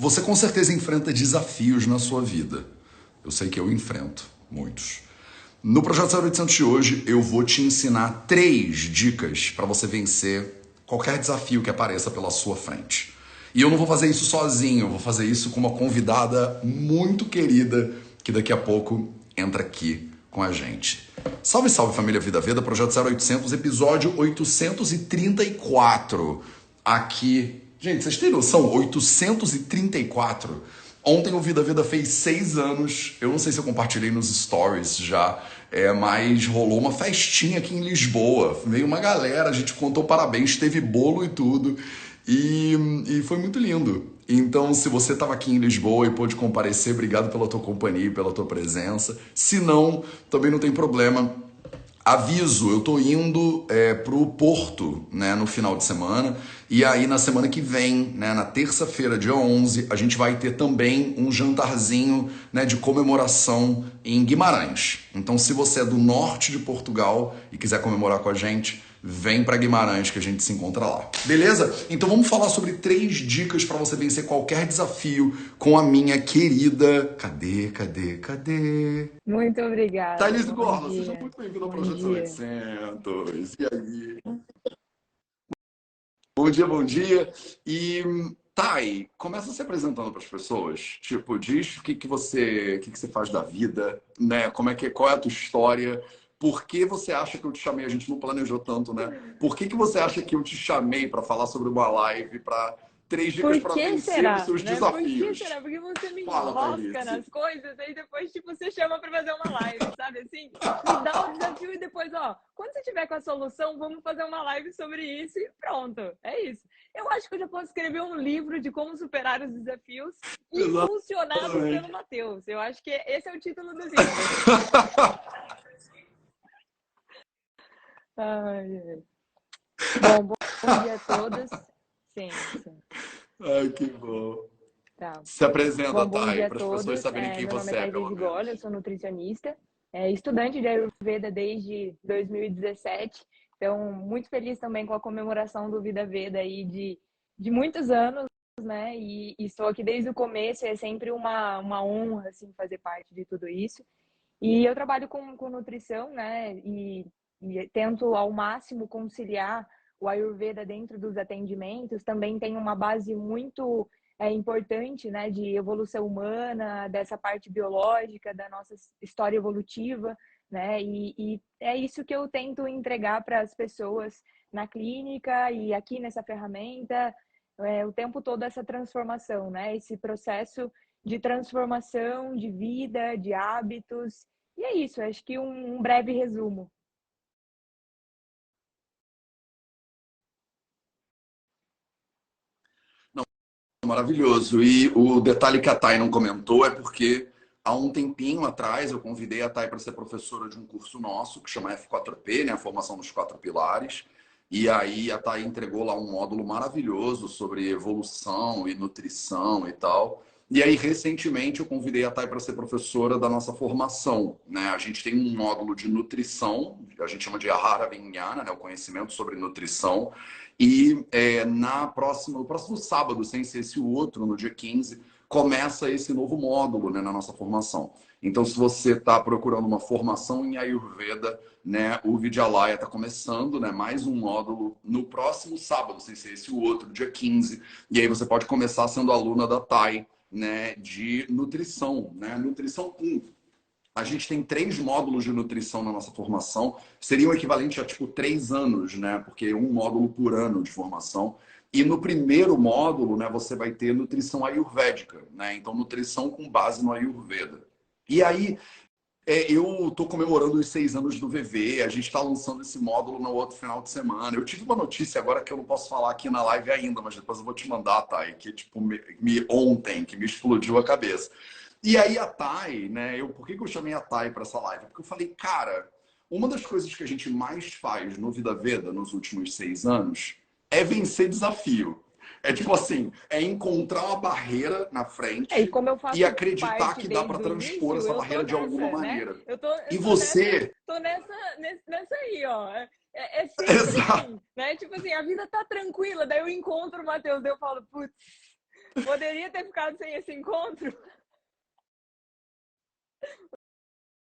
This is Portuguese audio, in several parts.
Você com certeza enfrenta desafios na sua vida. Eu sei que eu enfrento muitos. No Projeto 0800 de hoje, eu vou te ensinar três dicas para você vencer qualquer desafio que apareça pela sua frente. E eu não vou fazer isso sozinho, eu vou fazer isso com uma convidada muito querida que daqui a pouco entra aqui com a gente. Salve, salve família Vida Veda, Projeto 0800, episódio 834. Aqui Gente, vocês têm noção? 834. Ontem o Vida Vida fez seis anos. Eu não sei se eu compartilhei nos stories já, é, mas rolou uma festinha aqui em Lisboa. Veio uma galera, a gente contou parabéns, teve bolo e tudo. E, e foi muito lindo. Então, se você estava aqui em Lisboa e pôde comparecer, obrigado pela tua companhia e pela tua presença. Se não, também não tem problema Aviso, eu tô indo é, pro Porto, né, no final de semana. E aí, na semana que vem, né, na terça-feira, dia 11, a gente vai ter também um jantarzinho né, de comemoração em Guimarães. Então, se você é do norte de Portugal e quiser comemorar com a gente, vem para Guimarães que a gente se encontra lá. Beleza? Então vamos falar sobre três dicas para você vencer qualquer desafio com a minha querida. Cadê, cadê, cadê? Muito obrigada. Thaís Gorla, seja muito bem-vinda ao Projeto 800. E aí? Bom dia, bom dia. E Thay, começa se apresentando para as pessoas. Tipo, diz o que, que você, o que, que você faz da vida, né? Como é que, qual é a tua história? Por que você acha que eu te chamei? A gente não planejou tanto, né? Por que, que você acha que eu te chamei para falar sobre uma live, para três dicas para vencer será? os seus né? desafios? Por que será? Porque você me Fala, enrosca nas coisas e depois tipo, você chama para fazer uma live, sabe? Assim, me dá o um desafio e depois, ó, quando você tiver com a solução, vamos fazer uma live sobre isso e pronto. É isso. Eu acho que eu já posso escrever um livro de como superar os desafios impulsionados pelo Matheus. Eu acho que esse é o título do livro. Ai, Bom, bom dia a todos. Sim, sim. Ai, que bom. Tá. Se apresenta, bom, bom Thay, para as pessoas saberem é, quem você é, pelo menos. Gola, eu sou nutricionista, é, estudante de Ayurveda desde 2017. Então, muito feliz também com a comemoração do Vida Veda aí de, de muitos anos, né? E, e estou aqui desde o começo, é sempre uma, uma honra, assim, fazer parte de tudo isso. E eu trabalho com, com nutrição, né? E e tento ao máximo conciliar o Ayurveda dentro dos atendimentos. Também tem uma base muito é, importante né, de evolução humana, dessa parte biológica, da nossa história evolutiva. Né? E, e é isso que eu tento entregar para as pessoas na clínica e aqui nessa ferramenta, é, o tempo todo essa transformação, né? esse processo de transformação de vida, de hábitos. E é isso, acho que um, um breve resumo. Maravilhoso. E o detalhe que a Thay não comentou é porque há um tempinho atrás eu convidei a Thay para ser professora de um curso nosso que chama F4P, né, a formação dos quatro pilares. E aí a Thay entregou lá um módulo maravilhoso sobre evolução e nutrição e tal. E aí, recentemente, eu convidei a Thay para ser professora da nossa formação. Né? A gente tem um módulo de nutrição, a gente chama de Ahara Vinyana, né? o conhecimento sobre nutrição. E é, na próxima, no próximo sábado, sem ser esse outro, no dia 15, começa esse novo módulo né, na nossa formação. Então, se você está procurando uma formação em Ayurveda, né, o Vidyalaya está começando, né, mais um módulo no próximo sábado, sem ser esse outro, dia 15. E aí você pode começar sendo aluna da TAI, né, de nutrição, né, nutrição 1 a gente tem três módulos de nutrição na nossa formação. Seria o equivalente a tipo três anos, né? Porque um módulo por ano de formação. E no primeiro módulo, né, você vai ter nutrição ayurvédica, né? Então, nutrição com base no Ayurveda. E aí, é, eu estou comemorando os seis anos do VV, a gente está lançando esse módulo no outro final de semana. Eu tive uma notícia agora que eu não posso falar aqui na live ainda, mas depois eu vou te mandar, tá? E que tipo me, me ontem, que me explodiu a cabeça. E aí a Thay, né? Eu, por que, que eu chamei a Thay para essa live? Porque eu falei, cara, uma das coisas que a gente mais faz no Vida Veda nos últimos seis anos é vencer desafio. É tipo assim, é encontrar uma barreira na frente é, e, e, acreditar que dá para transpor início, essa barreira de alguma né? maneira. Eu tô, eu e tô você. Nessa, tô nessa, nessa aí, ó. É, é, sempre assim, né? Tipo assim, a vida tá tranquila, daí eu encontro o Matheus, daí eu falo, putz, Poderia ter ficado sem esse encontro?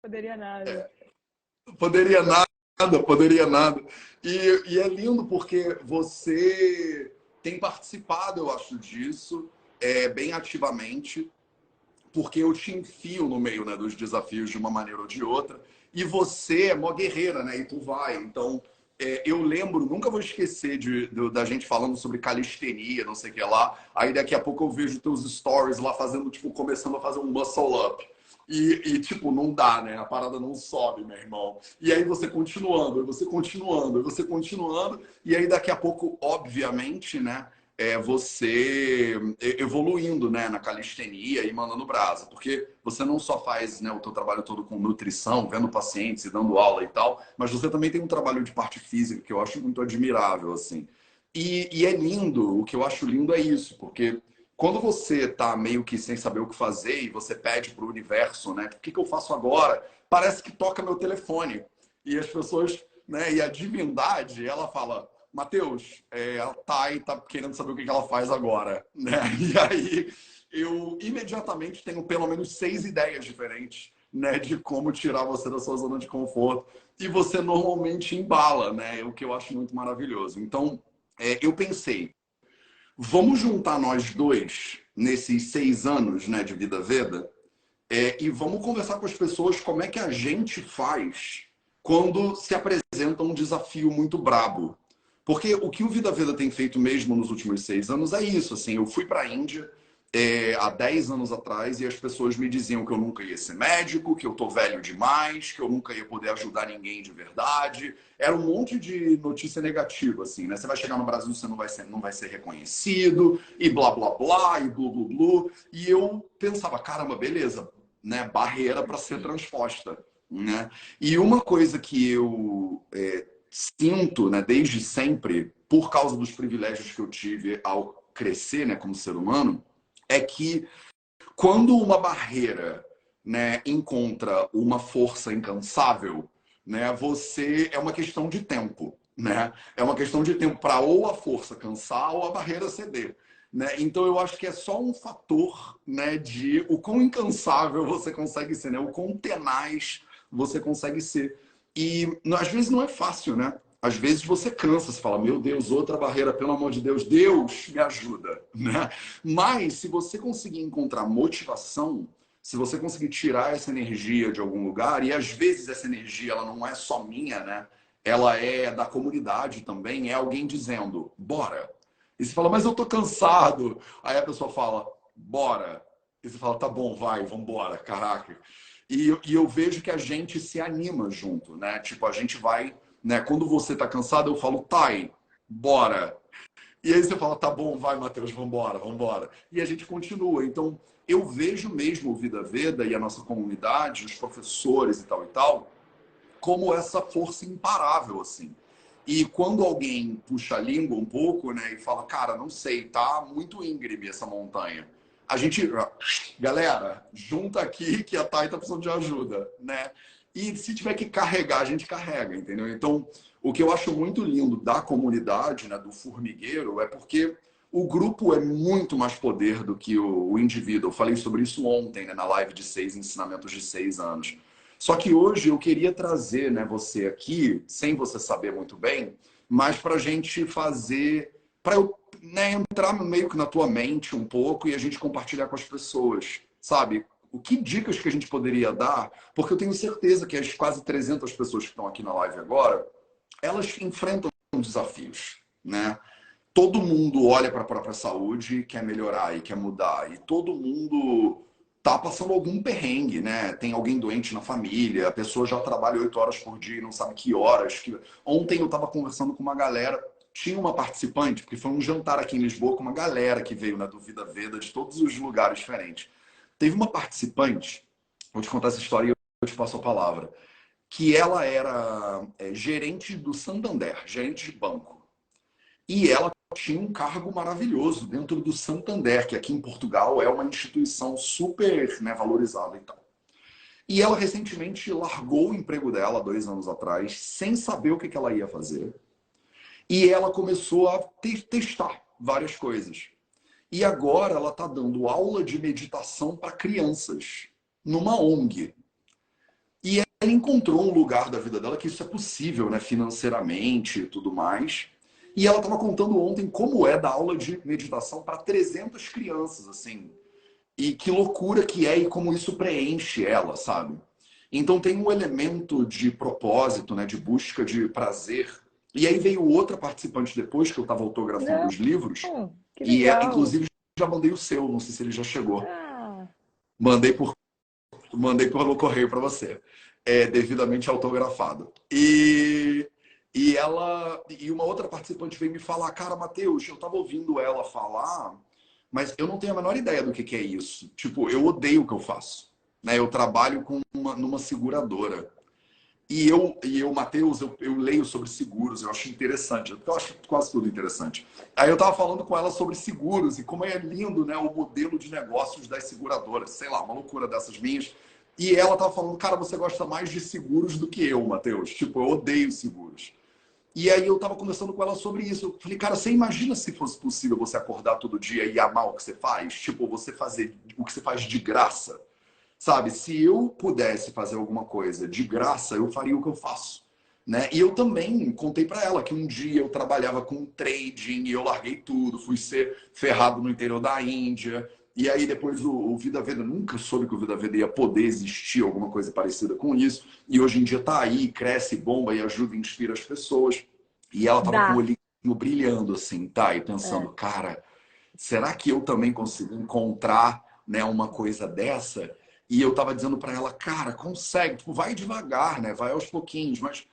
Poderia nada. Poderia nada, poderia nada. E, e é lindo porque você tem participado, eu acho, disso é, bem ativamente, porque eu te enfio no meio né, dos desafios de uma maneira ou de outra. E você é mó guerreira, né? E tu vai. Então, é, eu lembro, nunca vou esquecer de, de, da gente falando sobre calistenia, não sei o que lá. Aí daqui a pouco eu vejo teus stories lá fazendo, tipo, começando a fazer um muscle up. E, e, tipo, não dá, né? A parada não sobe, meu irmão. E aí você continuando, você continuando, você continuando. E aí daqui a pouco, obviamente, né? é você evoluindo né, na calistenia e mandando brasa. Porque você não só faz né, o teu trabalho todo com nutrição, vendo pacientes e dando aula e tal, mas você também tem um trabalho de parte física que eu acho muito admirável, assim. E, e é lindo, o que eu acho lindo é isso, porque quando você tá meio que sem saber o que fazer e você pede para o universo, né? O que, que eu faço agora? Parece que toca meu telefone. E as pessoas, né? E a divindade, ela fala, Matheus, é, a Thay tá querendo saber o que ela faz agora, né? E aí eu imediatamente tenho pelo menos seis ideias diferentes, né, de como tirar você da sua zona de conforto. E você normalmente embala, né? O que eu acho muito maravilhoso. Então, é, eu pensei, vamos juntar nós dois nesses seis anos, né, de vida Veda, é, e vamos conversar com as pessoas como é que a gente faz quando se apresenta um desafio muito brabo, porque o que o Vida Veda tem feito mesmo nos últimos seis anos é isso. Assim, eu fui para a Índia é, há dez anos atrás e as pessoas me diziam que eu nunca ia ser médico, que eu tô velho demais, que eu nunca ia poder ajudar ninguém de verdade. Era um monte de notícia negativa, assim, né? Você vai chegar no Brasil, você não vai ser, não vai ser reconhecido, e blá blá blá, e blu blu blu. E eu pensava, caramba, beleza, né? Barreira para ser transposta. Né? E uma coisa que eu é, sinto, né, desde sempre, por causa dos privilégios que eu tive ao crescer, né, como ser humano, é que quando uma barreira, né, encontra uma força incansável, né, você é uma questão de tempo, né? É uma questão de tempo para ou a força cansar ou a barreira ceder. Né? Então eu acho que é só um fator né, de o quão incansável você consegue ser, né? o quão tenaz você consegue ser. E às vezes não é fácil, né? Às vezes você cansa, você fala, meu Deus, outra barreira, pelo amor de Deus, Deus me ajuda, né? Mas se você conseguir encontrar motivação, se você conseguir tirar essa energia de algum lugar, e às vezes essa energia ela não é só minha, né? Ela é da comunidade também, é alguém dizendo, bora. E você fala, mas eu tô cansado. Aí a pessoa fala, bora. E você fala, tá bom, vai, vambora, caraca. E, e eu vejo que a gente se anima junto, né? Tipo, a gente vai, né? Quando você tá cansado, eu falo, Thay, bora. E aí você fala, tá bom, vai, Matheus, vambora, vambora. E a gente continua. Então, eu vejo mesmo o Vida Veda e a nossa comunidade, os professores e tal e tal, como essa força imparável, assim. E quando alguém puxa a língua um pouco, né, e fala, cara, não sei, tá muito íngreme essa montanha a gente, galera, junta aqui que a Thay tá precisando de ajuda, né? E se tiver que carregar, a gente carrega, entendeu? Então, o que eu acho muito lindo da comunidade, né, do formigueiro, é porque o grupo é muito mais poder do que o, o indivíduo. Eu falei sobre isso ontem, né, na live de seis ensinamentos de seis anos. Só que hoje eu queria trazer né, você aqui, sem você saber muito bem, mas para a gente fazer, para eu né, entrar meio que na tua mente um pouco e a gente compartilhar com as pessoas, sabe? O que dicas que a gente poderia dar? Porque eu tenho certeza que as quase 300 pessoas que estão aqui na live agora, elas enfrentam desafios, né? Todo mundo olha para a própria saúde, quer melhorar e quer mudar, e todo mundo tá passando algum perrengue, né? Tem alguém doente na família, a pessoa já trabalha oito horas por dia e não sabe que horas. Que... Ontem eu estava conversando com uma galera tinha uma participante, porque foi um jantar aqui em Lisboa com uma galera que veio na Dúvida Veda de todos os lugares diferentes. Teve uma participante, vou te contar essa história e eu te passo a palavra, que ela era é, gerente do Santander, gerente de banco. E ela tinha um cargo maravilhoso dentro do Santander, que aqui em Portugal é uma instituição super né, valorizada e tal. E ela recentemente largou o emprego dela dois anos atrás, sem saber o que, ela ia fazer e ela começou a testar várias coisas. E agora ela está dando aula de meditação para crianças, numa ONG. E ela encontrou um lugar da vida dela que isso é possível, né, financeiramente e tudo mais. E ela estava contando ontem como é dar aula de meditação para 300 crianças, assim. E que loucura que é e como isso preenche ela, sabe? Então tem um elemento de propósito, né, de busca de prazer. E aí veio outra participante depois que eu estava autografando os livros. Que e é, legal. inclusive já mandei o seu, não sei se ele já chegou. Ah, Mandei por mandei pelo correio para você, é, devidamente autografado. E e ela e uma outra participante veio me falar, cara, Matheus, eu estava ouvindo ela falar, mas eu não tenho a menor ideia do que, que é isso. Tipo, eu odeio o que eu faço. Né? Eu trabalho com uma, numa seguradora. E eu, e eu Matheus, eu, eu leio sobre seguros, eu acho interessante, eu acho quase tudo interessante. Aí eu estava falando com ela sobre seguros e como é lindo né, o modelo de negócios das seguradoras, sei lá, uma loucura dessas minhas. E ela estava falando, cara, você gosta mais de seguros do que eu, Matheus. Tipo, eu odeio seguros. E aí eu estava conversando com ela sobre isso. Eu falei, cara, você imagina se fosse possível você acordar todo dia e amar o que você faz? Tipo, você fazer o que você faz de graça. Sabe, se eu pudesse fazer alguma coisa de graça, eu faria o que eu faço. Né? E eu também contei para ela que um dia eu trabalhava com trading e eu larguei tudo, fui ser ferrado no interior da Índia. E aí depois o, o Vida Veda, nunca soube que o Vida Veda ia poder existir, alguma coisa parecida com isso. E hoje em dia tá aí, cresce, bomba e ajuda e inspira as pessoas. E ela tava Dá. com o olhinho brilhando assim, tá? E pensando, cara, será que eu também consigo encontrar né, uma coisa dessa? E eu tava dizendo para ela, cara, consegue, tipo, vai devagar, né? Vai aos pouquinhos, mas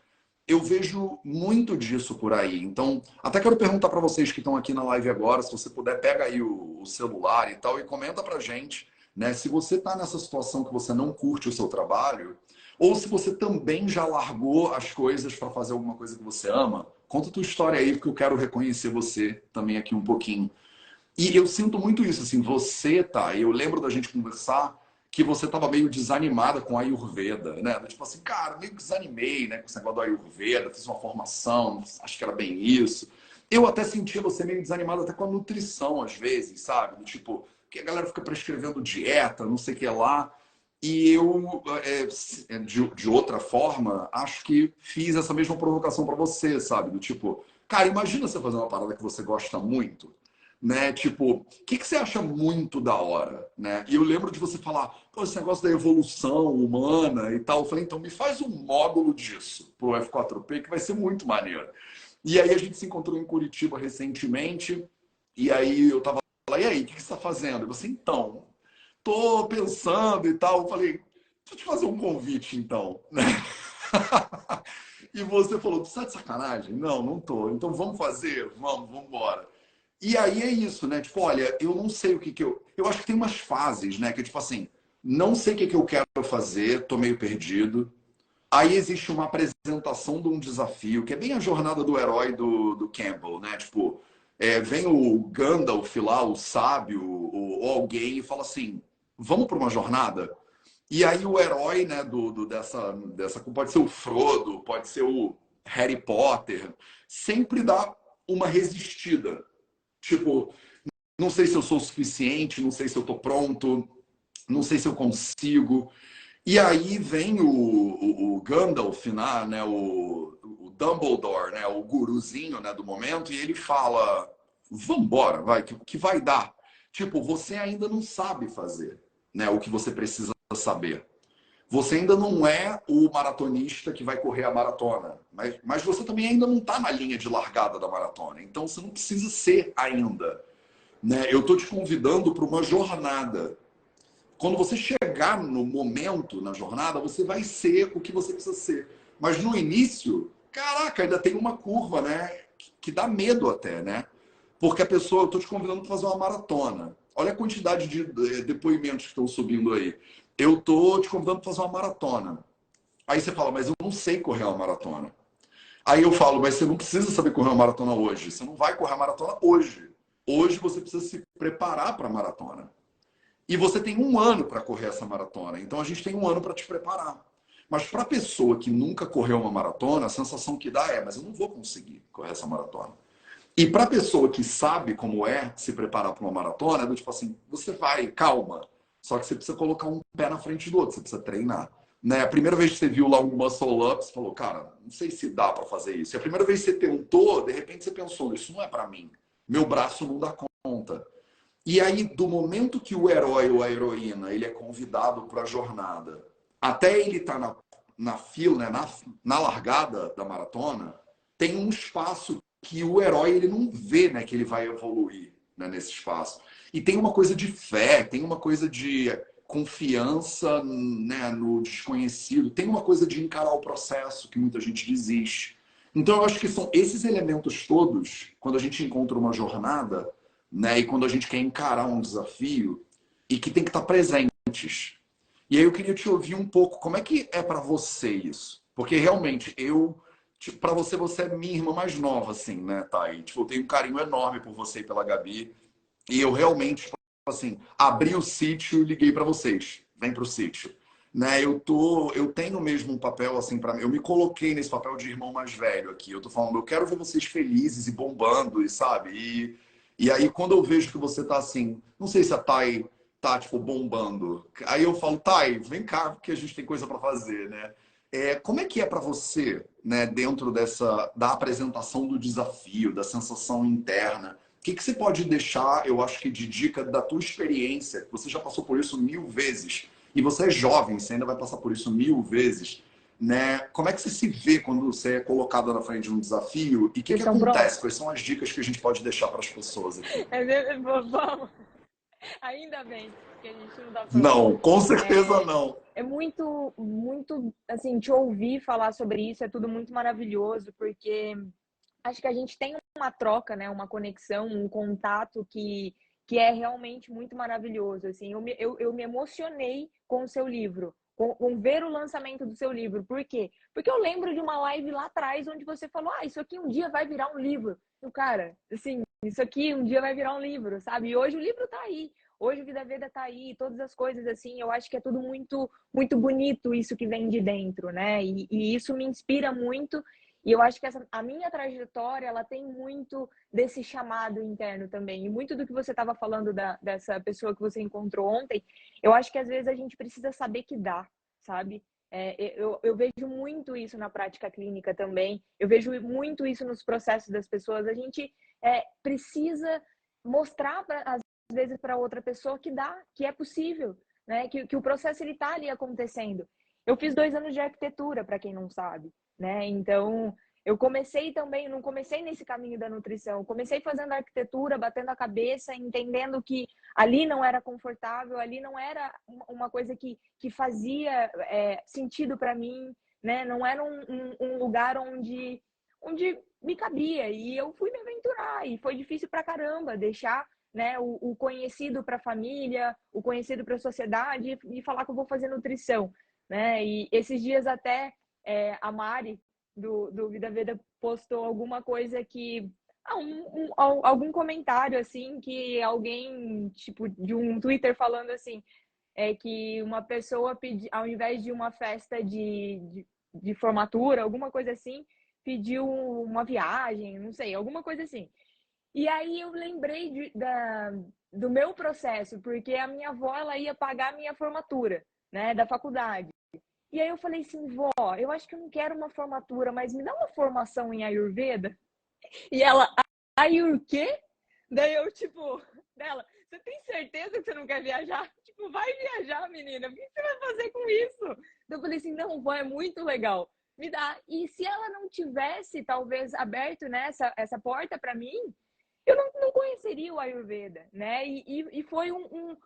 eu vejo muito disso por aí. Então, até quero perguntar para vocês que estão aqui na live agora, se você puder, pega aí o, o celular e tal e comenta pra gente, né? Se você tá nessa situação que você não curte o seu trabalho, ou se você também já largou as coisas para fazer alguma coisa que você ama, conta a tua história aí, porque eu quero reconhecer você também aqui um pouquinho. E eu sinto muito isso, assim, você tá, eu lembro da gente conversar que você estava meio desanimada com a Ayurveda, né? Tipo assim, cara, meio desanimei, né, com esse negócio do Ayurveda, fiz uma formação, acho que era bem isso. Eu até sentia você meio desanimada até com a nutrição, às vezes, sabe? Tipo, que a galera fica prescrevendo dieta, não sei o que lá. E eu, é, de, de outra forma, acho que fiz essa mesma provocação para você, sabe? Do tipo, cara, imagina você fazer uma parada que você gosta muito né? Tipo, o que, que você acha muito da hora, né? E eu lembro de você falar, esse negócio da evolução humana e tal. Eu falei, então me faz um módulo disso pro F4P que vai ser muito maneiro. E aí a gente se encontrou em Curitiba recentemente e aí eu tava lá, e aí, o que, que você tá fazendo? Eu falei, então, tô pensando e tal. Eu falei, deixa eu te fazer um convite então, né? e você falou, tu tá de sacanagem? Não, não tô. Então vamos fazer? Vamos, vamos embora. E aí é isso, né? Tipo, olha, eu não sei o que que eu... Eu acho que tem umas fases, né? Que é tipo assim, não sei o que que eu quero fazer, tô meio perdido. Aí existe uma apresentação de um desafio, que é bem a jornada do herói do, do Campbell, né? Tipo, é, vem o Gandalf lá, o sábio, ou alguém, e fala assim, vamos para uma jornada? E aí o herói, né, do, do, dessa, dessa... Pode ser o Frodo, pode ser o Harry Potter, sempre dá uma resistida. Tipo, não sei se eu sou o suficiente, não sei se eu tô pronto, não sei se eu consigo. E aí vem o, o, o Gandalf, né, o, o, Dumbledore, né, o guruzinho né, do momento, e ele fala: vambora, vai, que, que vai dar. Tipo, você ainda não sabe fazer né, o que você precisa saber. Você ainda não é o maratonista que vai correr a maratona, mas, mas você também ainda não está na linha de largada da maratona. Então você não precisa ser ainda. Né? Eu estou te convidando para uma jornada. Quando você chegar no momento na jornada, você vai ser o que você precisa ser. Mas no início, caraca, ainda tem uma curva, né? Que dá medo até, né? Porque a pessoa, eu estou te convidando para fazer uma maratona. Olha a quantidade de depoimentos que estão subindo aí eu tô te convidando para fazer uma maratona. Aí você fala, mas eu não sei correr uma maratona. Aí eu falo, mas você não precisa saber correr uma maratona hoje. Você não vai correr a maratona hoje. Hoje você precisa se preparar para a maratona. E você tem um ano para correr essa maratona. Então a gente tem um ano para te preparar. Mas para a pessoa que nunca correu uma maratona, a sensação que dá é, mas eu não vou conseguir correr essa maratona. E para a pessoa que sabe como é se preparar para uma maratona, é do tipo assim, você vai, calma. Só que você precisa colocar um pé na frente do outro, você precisa treinar. Né? A primeira vez que você viu lá um muscle up, você falou, cara, não sei se dá para fazer isso. E a primeira vez que você tentou, de repente você pensou, isso não é para mim. Meu braço não dá conta. E aí, do momento que o herói ou a heroína ele é convidado para a jornada, até ele estar tá na, na fila, né, na, na largada da maratona, tem um espaço que o herói ele não vê né, que ele vai evoluir né, nesse espaço. E tem uma coisa de fé, tem uma coisa de confiança né, no desconhecido, tem uma coisa de encarar o processo que muita gente desiste. Então, eu acho que são esses elementos todos, quando a gente encontra uma jornada, né, e quando a gente quer encarar um desafio, e que tem que estar presentes. E aí eu queria te ouvir um pouco, como é que é para você isso? Porque realmente eu tipo, para você, você é minha irmã mais nova, assim, né, Thay? Tipo, eu tenho um carinho enorme por você e pela Gabi. E eu realmente, tipo, assim, abri o sítio e liguei para vocês. Vem para o sítio. Né, eu tô, eu tenho mesmo um papel assim para. Eu me coloquei nesse papel de irmão mais velho aqui. Eu tô falando, eu quero ver vocês felizes e bombando, e sabe? E, e aí quando eu vejo que você tá assim, não sei se a Thay tá tipo bombando. Aí eu falo, Thay, vem cá, porque a gente tem coisa para fazer, né? É, como é que é para você, né, dentro dessa da apresentação do desafio, da sensação interna? O que, que você pode deixar, eu acho que de dica da tua experiência? Você já passou por isso mil vezes e você é jovem, você ainda vai passar por isso mil vezes. Né? Como é que você se vê quando você é colocado na frente de um desafio e o que, que acontece? Quais são as dicas que a gente pode deixar para as pessoas aqui? É, vamos. Ainda bem que a gente não dá pra... Não, com certeza é, não. É muito, muito, assim, te ouvir falar sobre isso é tudo muito maravilhoso, porque acho que a gente tem uma troca, né? Uma conexão, um contato que, que é realmente muito maravilhoso, assim. Eu me, eu, eu me emocionei com o seu livro, com, com, ver o lançamento do seu livro. Por quê? Porque eu lembro de uma live lá atrás onde você falou, ah, isso aqui um dia vai virar um livro. E o cara, assim, isso aqui um dia vai virar um livro, sabe? E hoje o livro tá aí. Hoje o Vida Veda tá aí, todas as coisas assim, eu acho que é tudo muito muito bonito isso que vem de dentro, né? E, e isso me inspira muito e eu acho que essa, a minha trajetória, ela tem muito desse chamado interno também. E muito do que você estava falando da, dessa pessoa que você encontrou ontem, eu acho que às vezes a gente precisa saber que dá, sabe? É, eu, eu, vejo muito isso na prática clínica também. Eu vejo muito isso nos processos das pessoas. A gente é, precisa mostrar, às vezes, para outra pessoa que dá, que é possível, né? que, que o processo ele está ali acontecendo. Eu fiz dois anos de arquitetura, para quem não sabe. Né? Então, eu comecei também, não comecei nesse caminho da nutrição, comecei fazendo arquitetura, batendo a cabeça, entendendo que ali não era confortável, ali não era uma coisa que, que fazia é, sentido para mim, né? Não era um, um, um, lugar onde, onde me cabia e eu fui me aventurar e foi difícil para caramba deixar né, o, o conhecido para a família, o conhecido para a sociedade e falar que eu vou fazer nutrição, né? E esses dias até é, a Mari do, do Vida Veda postou alguma coisa que ah, um, um, algum comentário assim que alguém tipo de um Twitter falando assim é que uma pessoa pedi, ao invés de uma festa de, de, de, formatura alguma coisa assim pediu uma viagem não sei alguma coisa assim e aí eu lembrei de, da, do meu processo porque a minha avó ela ia pagar a minha formatura né da faculdade e aí eu falei assim, vó, eu acho que eu não quero uma formatura, mas me dá uma formação em Ayurveda. E ela, Ayur quê? Daí eu, tipo, dela, você tem certeza que você não quer viajar? Tipo, vai viajar, menina. O que você vai fazer com isso? Então eu falei assim, não, vó, é muito legal. Me dá. E se ela não tivesse, talvez, aberto né, essa, essa porta para mim, eu não, não conheceria o Ayurveda, né? E, e, e foi um, um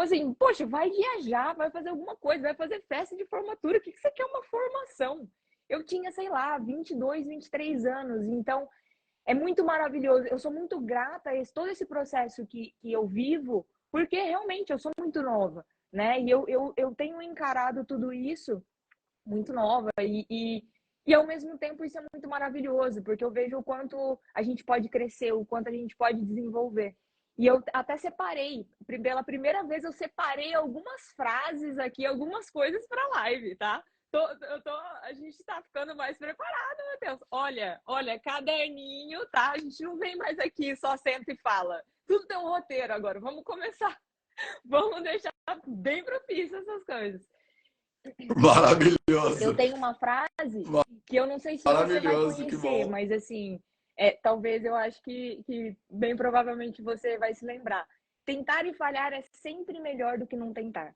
assim, poxa, vai viajar, vai fazer alguma coisa, vai fazer festa de formatura. O que, que você quer uma formação? Eu tinha, sei lá, 22, 23 anos. Então, é muito maravilhoso. Eu sou muito grata a esse, todo esse processo que, que eu vivo, porque realmente eu sou muito nova, né? E eu, eu, eu tenho encarado tudo isso muito nova. E, e, e, ao mesmo tempo, isso é muito maravilhoso, porque eu vejo o quanto a gente pode crescer, o quanto a gente pode desenvolver. E eu até separei, pela primeira vez eu separei algumas frases aqui, algumas coisas para live, tá? tô, eu tô, a gente tá ficando mais preparado, Matheus. Olha, olha, caderninho, tá? A gente não vem mais aqui, só senta e fala. Tudo tem um roteiro agora. Vamos começar. Vamos deixar bem propício essas coisas. Maravilhoso. Eu tenho uma frase que eu não sei se você vai conhecer, mas assim, é, talvez eu acho que, que bem provavelmente você vai se lembrar. Tentar e falhar é sempre melhor do que não tentar.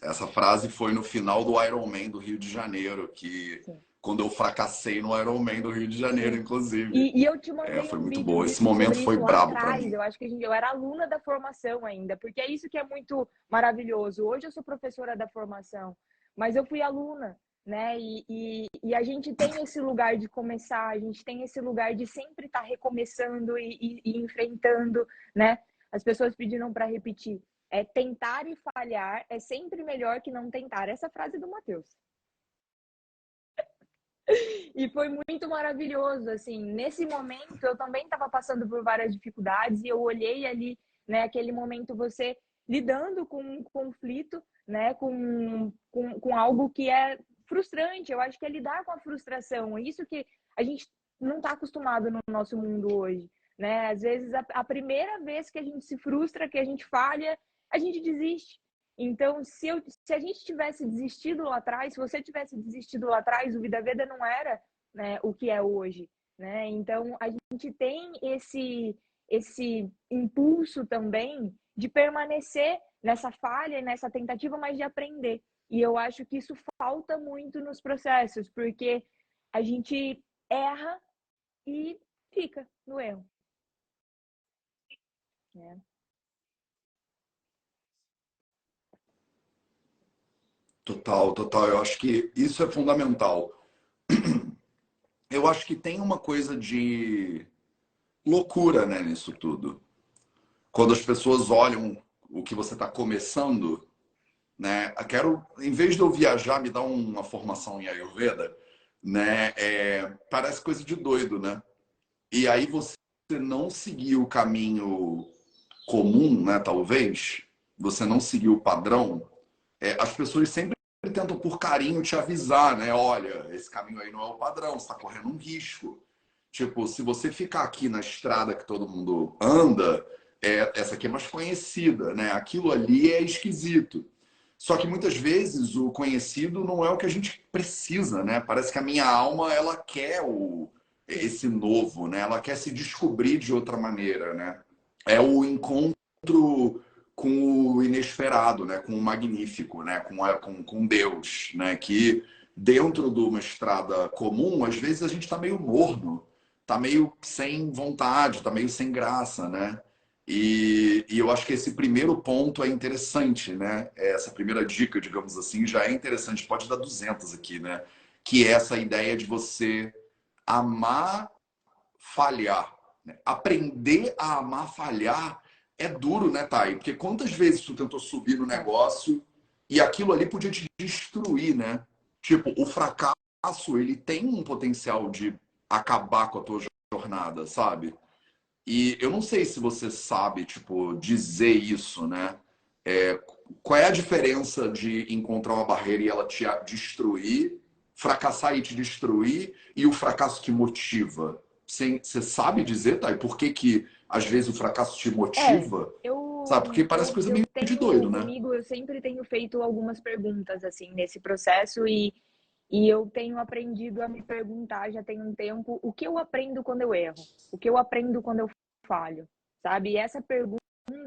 Essa frase foi no final do Ironman do Rio de Janeiro, que Sim. Quando eu fracassei no Ironman do Rio de Janeiro, inclusive. E, e eu te mandei é, foi um muito bom. Esse momento foi brabo para mim. Eu acho que eu era aluna da formação ainda, porque é isso que é muito maravilhoso. Hoje eu sou professora da formação, mas eu fui aluna, né? E, e, e a gente tem esse lugar de começar, a gente tem esse lugar de sempre estar tá recomeçando e, e enfrentando, né? As pessoas pediram para repetir é tentar e falhar é sempre melhor que não tentar. Essa frase do Matheus. e foi muito maravilhoso, assim, nesse momento eu também estava passando por várias dificuldades e eu olhei ali, né, aquele momento você lidando com um conflito, né, com, com, com algo que é frustrante, eu acho que é lidar com a frustração, isso que a gente não está acostumado no nosso mundo hoje, né, às vezes a, a primeira vez que a gente se frustra, que a gente falha, a gente desiste. Então, se, eu, se a gente tivesse desistido lá atrás, se você tivesse desistido lá atrás, o Vida Veda não era né, o que é hoje. Né? Então, a gente tem esse, esse impulso também de permanecer nessa falha, nessa tentativa, mas de aprender. E eu acho que isso falta muito nos processos, porque a gente erra e fica no erro. É. Total, total. Eu acho que isso é fundamental. Eu acho que tem uma coisa de loucura né, nisso tudo. Quando as pessoas olham o que você está começando, né? Eu quero, em vez de eu viajar, me dar uma formação em Ayurveda, né? É, parece coisa de doido, né? E aí você não seguir o caminho comum, né? Talvez você não seguir o padrão. É, as pessoas sempre tentam por carinho te avisar, né? Olha, esse caminho aí não é o padrão, você está correndo um risco. Tipo, se você ficar aqui na estrada que todo mundo anda, é, essa aqui é mais conhecida, né? Aquilo ali é esquisito. Só que muitas vezes o conhecido não é o que a gente precisa, né? Parece que a minha alma ela quer o esse novo, né? Ela quer se descobrir de outra maneira, né? É o encontro com o inesperado, né? com o magnífico, né? com, a, com, com Deus, né? que dentro de uma estrada comum, às vezes a gente está meio morno, está meio sem vontade, está meio sem graça, né? E, e, eu acho que esse primeiro ponto é interessante, né? Essa primeira dica, digamos assim, já é interessante. Pode dar 200 aqui, né? Que é essa ideia de você amar falhar. Né? Aprender a amar falhar é duro, né, Thay? Porque quantas vezes tu tentou subir no negócio e aquilo ali podia te destruir, né? Tipo, o fracasso, ele tem um potencial de acabar com a tua jornada, sabe? E eu não sei se você sabe, tipo, dizer isso, né? É, qual é a diferença de encontrar uma barreira e ela te destruir, fracassar e te destruir, e o fracasso te motiva? Você sabe dizer, Thay, por que que às vezes o fracasso te motiva? É, eu, sabe? Porque parece coisa meio tenho, de doido, né? Comigo, eu sempre tenho feito algumas perguntas assim nesse processo e, e eu tenho aprendido a me perguntar já tem um tempo o que eu aprendo quando eu erro, o que eu aprendo quando eu falho, sabe? E essa pergunta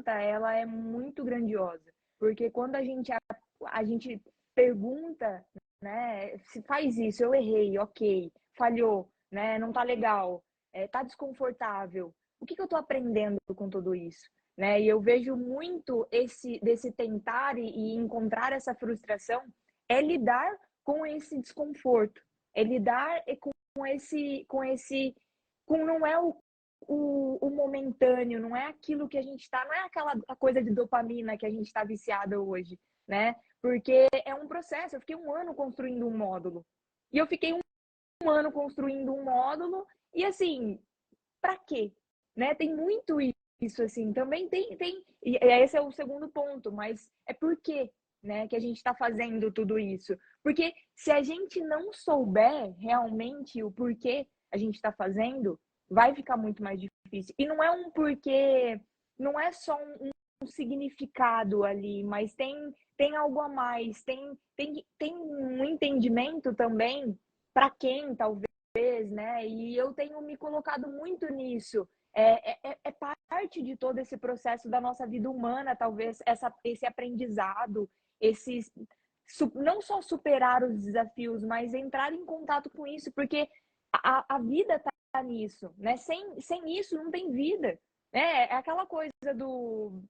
ela é muito grandiosa, porque quando a gente a, a gente pergunta, né, se faz isso, eu errei, ok, falhou, né, não tá legal, é, tá desconfortável, o que, que eu estou aprendendo com tudo isso? Né? E eu vejo muito esse desse tentar e, e encontrar essa frustração é lidar com esse desconforto, é lidar com esse com esse com não é o, o, o momentâneo, não é aquilo que a gente está, não é aquela coisa de dopamina que a gente está viciada hoje, né? Porque é um processo. Eu fiquei um ano construindo um módulo e eu fiquei um, um ano construindo um módulo e assim, para quê? Né? Tem muito isso, assim, também tem, tem, e esse é o segundo ponto, mas é por quê, né, que a gente está fazendo tudo isso? Porque se a gente não souber realmente o porquê a gente está fazendo, vai ficar muito mais difícil. E não é um porquê, não é só um, um significado ali, mas tem, tem algo a mais, tem, tem, tem um entendimento também para quem talvez, né? E eu tenho me colocado muito nisso. É, é, é, é parte de todo esse processo da nossa vida humana, talvez, essa, esse aprendizado, esse não só superar os desafios, mas entrar em contato com isso, porque a, a vida está nisso, né? Sem, sem isso não tem vida. Né? É aquela coisa do,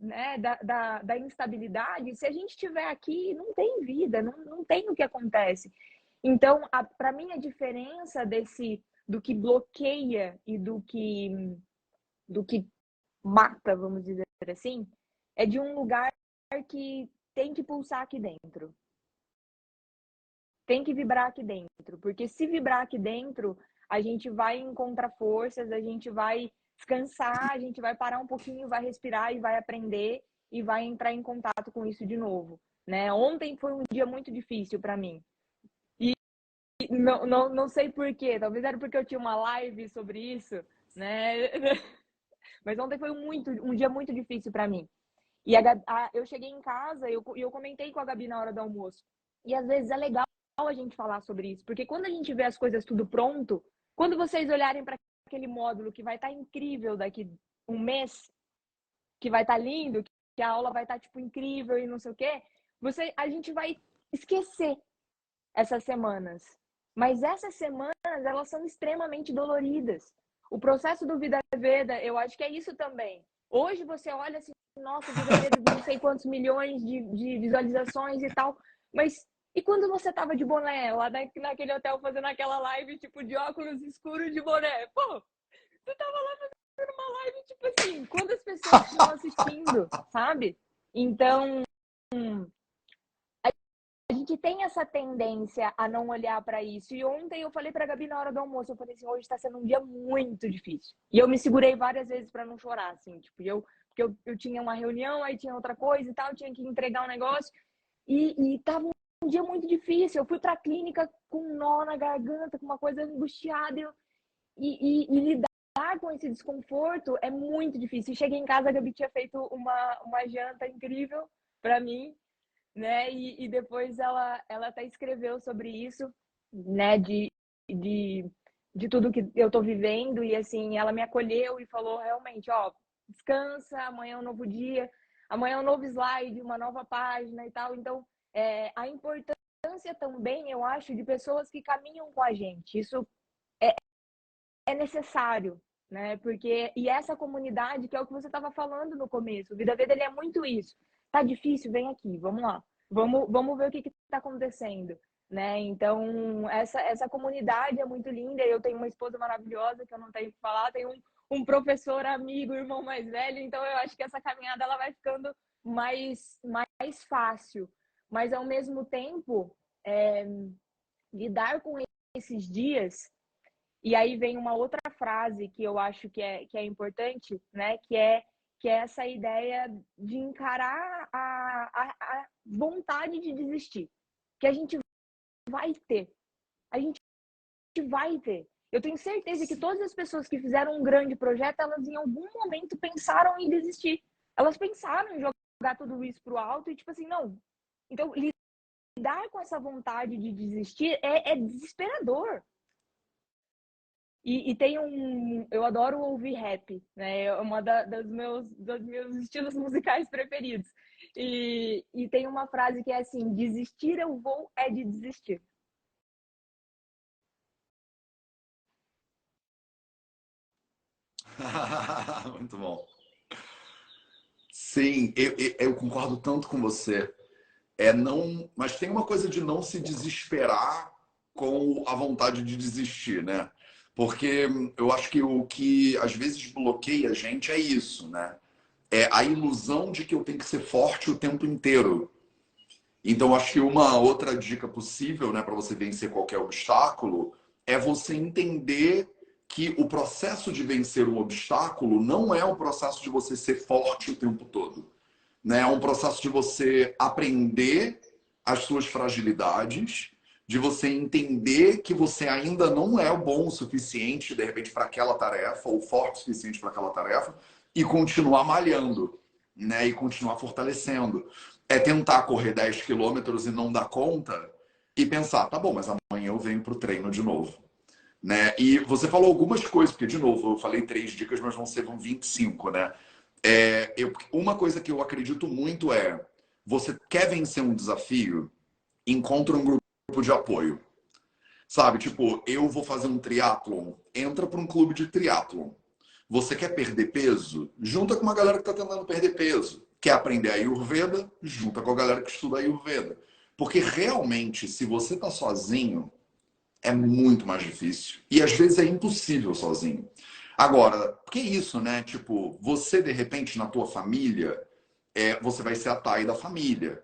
né, da, da, da instabilidade. Se a gente estiver aqui, não tem vida, não, não tem o que acontece. Então, para mim, a diferença desse do que bloqueia e do que do que mata, vamos dizer assim, é de um lugar que tem que pulsar aqui dentro. Tem que vibrar aqui dentro, porque se vibrar aqui dentro, a gente vai encontrar forças, a gente vai descansar, a gente vai parar um pouquinho, vai respirar e vai aprender e vai entrar em contato com isso de novo, né? Ontem foi um dia muito difícil para mim. Não, não, não sei porquê, talvez era porque eu tinha uma live sobre isso, né? Mas ontem foi muito, um dia muito difícil para mim. E a, a, eu cheguei em casa e eu, eu comentei com a Gabi na hora do almoço. E às vezes é legal a gente falar sobre isso, porque quando a gente vê as coisas tudo pronto, quando vocês olharem para aquele módulo que vai estar tá incrível daqui um mês, que vai estar tá lindo, que a aula vai estar tá, tipo incrível e não sei o quê, você a gente vai esquecer essas semanas. Mas essas semanas, elas são extremamente doloridas. O processo do Vida Veda, eu acho que é isso também. Hoje você olha assim, nossa, Vida Veda, não sei quantos milhões de, de visualizações e tal, mas e quando você tava de boné lá naquele hotel fazendo aquela live, tipo, de óculos escuros de boné? Pô, você tava lá fazendo uma live, tipo assim, quantas pessoas estão assistindo, sabe? Então, gente tem essa tendência a não olhar para isso. E ontem eu falei pra Gabi na hora do almoço, eu falei assim, hoje tá sendo um dia muito difícil. E eu me segurei várias vezes para não chorar, assim, tipo, eu, porque eu, eu tinha uma reunião, aí tinha outra coisa e tal, tinha que entregar um negócio. E, e tava um dia muito difícil. Eu fui para a clínica com um nó na garganta, com uma coisa angustiada. Eu, e, e, e, lidar com esse desconforto é muito difícil. cheguei em casa, a Gabi tinha feito uma, uma janta incrível para mim, né? E, e, depois ela, ela até escreveu sobre isso, né? De, de, de tudo que eu tô vivendo. E assim, ela me acolheu e falou realmente, ó, descansa, amanhã é um novo dia, amanhã é um novo slide, uma nova página e tal. Então, é, a importância também, eu acho, de pessoas que caminham com a gente. Isso é, é necessário, né? Porque e essa comunidade, que é o que você estava falando no começo, o Vida Veda ele é muito isso. Tá difícil, vem aqui, vamos lá. Vamos, vamos ver o que está acontecendo. Né? Então, essa, essa comunidade é muito linda. Eu tenho uma esposa maravilhosa que eu não tenho que falar, tenho um, um professor, amigo, irmão mais velho. Então, eu acho que essa caminhada ela vai ficando mais, mais fácil mas ao mesmo tempo é, lidar com esses dias e aí vem uma outra frase que eu acho que é, que é importante, né? Que é, que é essa ideia de encarar a, a, a vontade de desistir. Que a gente vai ter. A gente vai ter. Eu tenho certeza que todas as pessoas que fizeram um grande projeto, elas em algum momento pensaram em desistir. Elas pensaram em jogar tudo isso pro alto e tipo assim, não, então, lidar com essa vontade de desistir é, é desesperador. E, e, tem um. Eu adoro ouvir rap, né? É uma da, das meus, dos meus estilos musicais preferidos. E, e tem uma frase que é assim: desistir eu vou é de desistir. Muito bom. Sim, eu, eu concordo tanto com você é não, mas tem uma coisa de não se desesperar com a vontade de desistir, né? Porque eu acho que o que às vezes bloqueia a gente é isso, né? É a ilusão de que eu tenho que ser forte o tempo inteiro. Então, acho que uma outra dica possível, né, para você vencer qualquer obstáculo, é você entender que o processo de vencer um obstáculo não é um processo de você ser forte o tempo todo. Né? É um processo de você aprender as suas fragilidades, de você entender que você ainda não é bom o suficiente, de repente, para aquela tarefa, ou forte o suficiente para aquela tarefa, e continuar malhando, né? E continuar fortalecendo. É tentar correr 10 quilômetros e não dar conta e pensar, tá bom, mas amanhã eu venho para o treino de novo. Né? E você falou algumas coisas, porque, de novo, eu falei três dicas, mas vão ser vão 25, né? É, eu, uma coisa que eu acredito muito é, você quer vencer um desafio, encontra um grupo de apoio. Sabe, tipo, eu vou fazer um triatlon, entra para um clube de triatlon. Você quer perder peso? Junta com uma galera que está tentando perder peso. Quer aprender a Ayurveda? Junta com a galera que estuda a Ayurveda. Porque realmente, se você está sozinho, é muito mais difícil. E às vezes é impossível sozinho. Agora, que isso, né? Tipo, você de repente na tua família, é, você vai ser a Thay da família.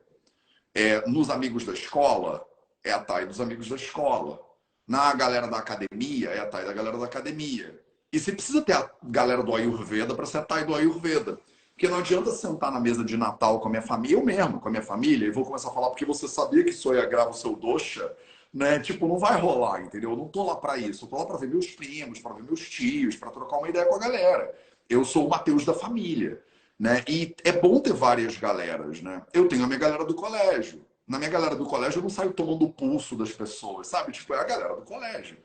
É, nos amigos da escola, é a Thay dos amigos da escola. Na galera da academia, é a Thay da galera da academia. E você precisa ter a galera do Ayurveda para ser a Thay do Ayurveda. Porque não adianta sentar na mesa de Natal com a minha família, eu mesmo, com a minha família, e vou começar a falar porque você sabia que isso aí agrava o seu dosha, né? Tipo, não vai rolar, entendeu? Eu não tô lá para isso. Eu tô lá para ver meus primos, para ver meus tios, para trocar uma ideia com a galera. Eu sou o Mateus da família, né? E é bom ter várias galeras, né? Eu tenho a minha galera do colégio. Na minha galera do colégio eu não saio tomando o pulso das pessoas, sabe? Tipo, é a galera do colégio.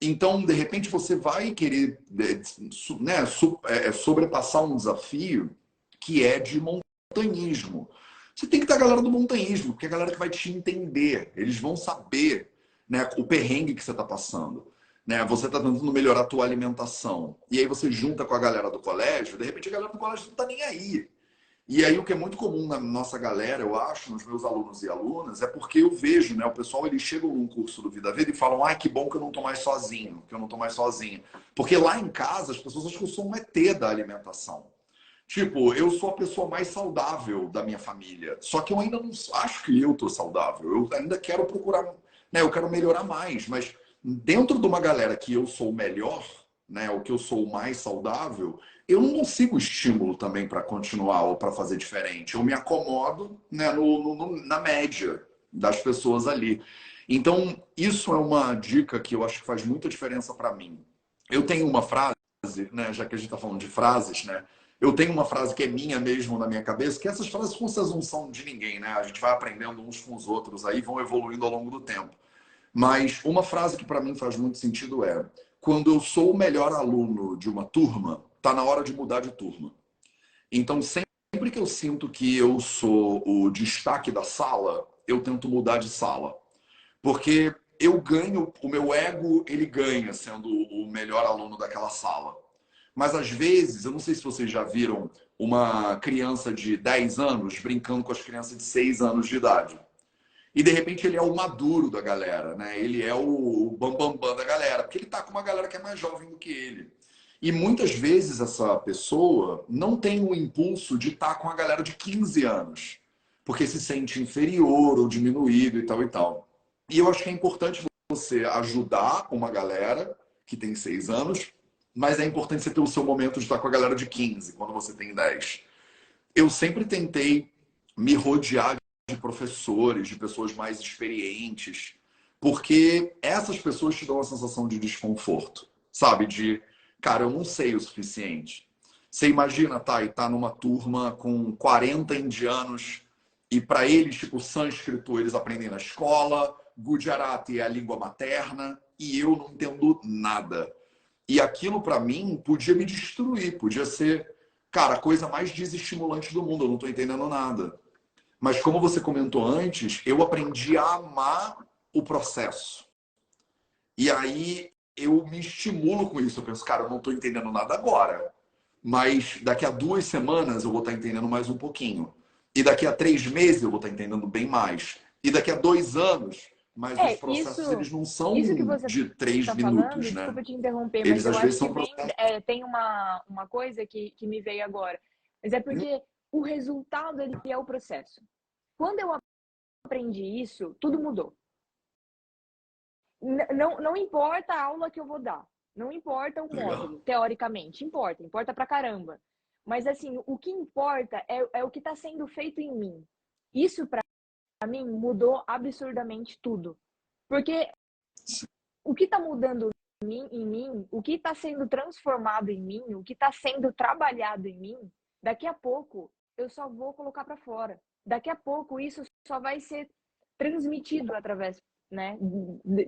Então, de repente, você vai querer né, é, sobrepassar um desafio que é de montanhismo. Você tem que ter a galera do montanhismo, porque é a galera que vai te entender. Eles vão saber né, o perrengue que você está passando. Né? Você está tentando melhorar a tua alimentação. E aí você junta com a galera do colégio, de repente a galera do colégio não está nem aí. E aí o que é muito comum na nossa galera, eu acho, nos meus alunos e alunas, é porque eu vejo, né? O pessoal, eles chegam num curso do Vida Vida e falam, ai, que bom que eu não estou mais sozinho, que eu não estou mais sozinho. Porque lá em casa as pessoas acham que eu sou um ET da alimentação. Tipo, eu sou a pessoa mais saudável da minha família. Só que eu ainda não acho que eu tô saudável. Eu ainda quero procurar, né? Eu quero melhorar mais. Mas dentro de uma galera que eu sou melhor, né? O que eu sou mais saudável, eu não consigo estímulo também para continuar ou para fazer diferente. Eu me acomodo né, no, no, na média das pessoas ali. Então, isso é uma dica que eu acho que faz muita diferença para mim. Eu tenho uma frase, né, já que a gente está falando de frases, né? Eu tenho uma frase que é minha mesmo na minha cabeça, que essas frases vocês não são de ninguém, né? A gente vai aprendendo uns com os outros aí, vão evoluindo ao longo do tempo. Mas uma frase que para mim faz muito sentido é: quando eu sou o melhor aluno de uma turma, tá na hora de mudar de turma. Então, sempre que eu sinto que eu sou o destaque da sala, eu tento mudar de sala. Porque eu ganho, o meu ego, ele ganha sendo o melhor aluno daquela sala. Mas às vezes, eu não sei se vocês já viram uma criança de 10 anos brincando com as crianças de 6 anos de idade. E de repente ele é o maduro da galera, né? Ele é o bambambam bam, bam da galera, porque ele tá com uma galera que é mais jovem do que ele. E muitas vezes essa pessoa não tem o impulso de estar tá com a galera de 15 anos, porque se sente inferior ou diminuído e tal e tal. E eu acho que é importante você ajudar uma galera que tem 6 anos mas é importante você ter o seu momento de estar com a galera de 15, quando você tem 10. Eu sempre tentei me rodear de professores, de pessoas mais experientes, porque essas pessoas te dão a sensação de desconforto, sabe? De, cara, eu não sei o suficiente. Você imagina, tá, e tá numa turma com 40 indianos e para eles, tipo, sânscrito eles aprendem na escola, Gujarati é a língua materna e eu não entendo nada. E aquilo para mim podia me destruir, podia ser, cara, a coisa mais desestimulante do mundo, eu não estou entendendo nada. Mas como você comentou antes, eu aprendi a amar o processo. E aí eu me estimulo com isso. Eu penso, cara, eu não estou entendendo nada agora. Mas daqui a duas semanas eu vou estar tá entendendo mais um pouquinho. E daqui a três meses eu vou estar tá entendendo bem mais. E daqui a dois anos mas é, os processos isso, eles não são de três tá minutos, falando, né? Desculpa te interromper, eles, mas eu acho que processos... é, tem uma, uma coisa que, que me veio agora. Mas é porque hum. O resultado ele é o processo. Quando eu aprendi isso, tudo mudou. N não, não importa a aula que eu vou dar. Não importa o módulo, teoricamente. Importa, importa pra caramba. Mas, assim, o que importa é, é o que está sendo feito em mim. Isso, para mim, mudou absurdamente tudo. Porque o que está mudando em mim, em mim, o que está sendo transformado em mim, o que está sendo trabalhado em mim, daqui a pouco eu só vou colocar para fora. Daqui a pouco isso só vai ser transmitido através né,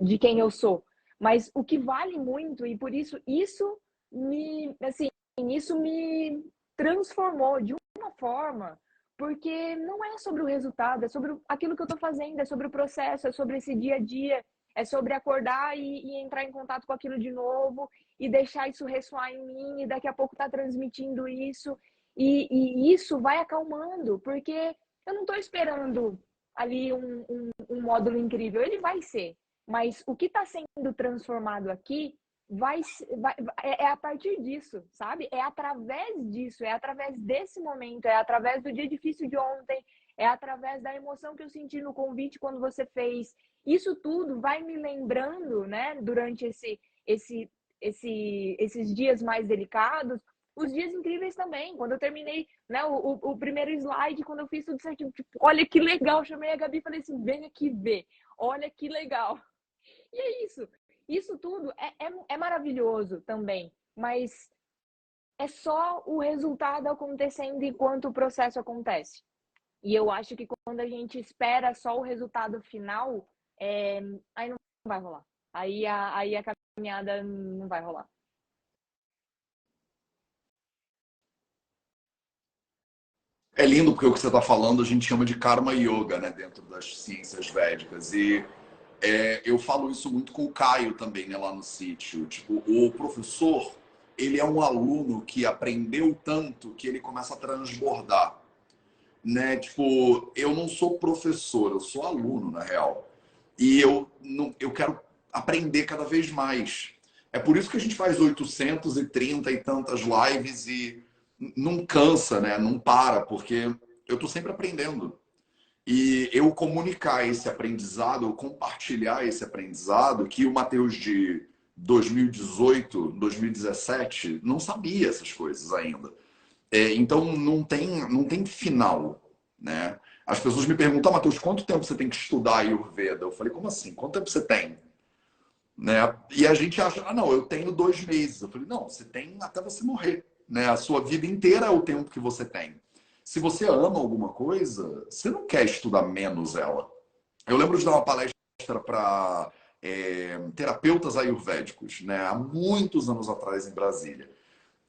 de quem eu sou. Mas o que vale muito, e por isso isso me, assim, isso me transformou de uma forma, porque não é sobre o resultado, é sobre aquilo que eu estou fazendo, é sobre o processo, é sobre esse dia a dia, é sobre acordar e, e, entrar em contato com aquilo de novo e deixar isso ressoar em mim e daqui a pouco tá transmitindo isso e, e isso vai acalmando, porque eu não estou esperando ali um, um, um módulo incrível, ele vai ser, mas o que está sendo transformado aqui vai, vai é, é a partir disso, sabe? É através disso, é através desse momento, é através do dia difícil de ontem, é através da emoção que eu senti no convite quando você fez. Isso tudo vai me lembrando, né, durante esse, esse, esse, esses dias mais delicados, os dias incríveis também. Quando eu terminei né, o, o, primeiro slide, quando eu fiz tudo certinho, tipo, olha que legal, chamei a Gabi e falei assim, vem aqui ver, olha que legal. E é isso. Isso tudo é, é, é maravilhoso também, mas é só o resultado acontecendo enquanto o processo acontece. E eu acho que quando a gente espera só o resultado final, é, aí não vai rolar. Aí a, aí a caminhada não vai rolar. É lindo porque o que você está falando a gente chama de karma yoga, né, dentro das ciências védicas. E é, eu falo isso muito com o Caio também, né, lá no sítio. Tipo, o professor, ele é um aluno que aprendeu tanto que ele começa a transbordar. Né? Tipo, eu não sou professor, eu sou aluno, na real. E eu, não, eu quero aprender cada vez mais. É por isso que a gente faz 830 e tantas lives e não cansa, né? Não para, porque eu estou sempre aprendendo. E eu comunicar esse aprendizado, eu compartilhar esse aprendizado, que o Matheus de 2018, 2017 não sabia essas coisas ainda. É, então não tem, não tem final, né? As pessoas me perguntam, ah, Matheus, quanto tempo você tem que estudar Ayurveda? Eu falei, como assim? Quanto tempo você tem? Né? E a gente acha, ah, não, eu tenho dois meses. Eu falei, não, você tem até você morrer. Né? A sua vida inteira é o tempo que você tem se você ama alguma coisa, você não quer estudar menos ela. Eu lembro de dar uma palestra para é, terapeutas ayurvédicos, né, há muitos anos atrás em Brasília.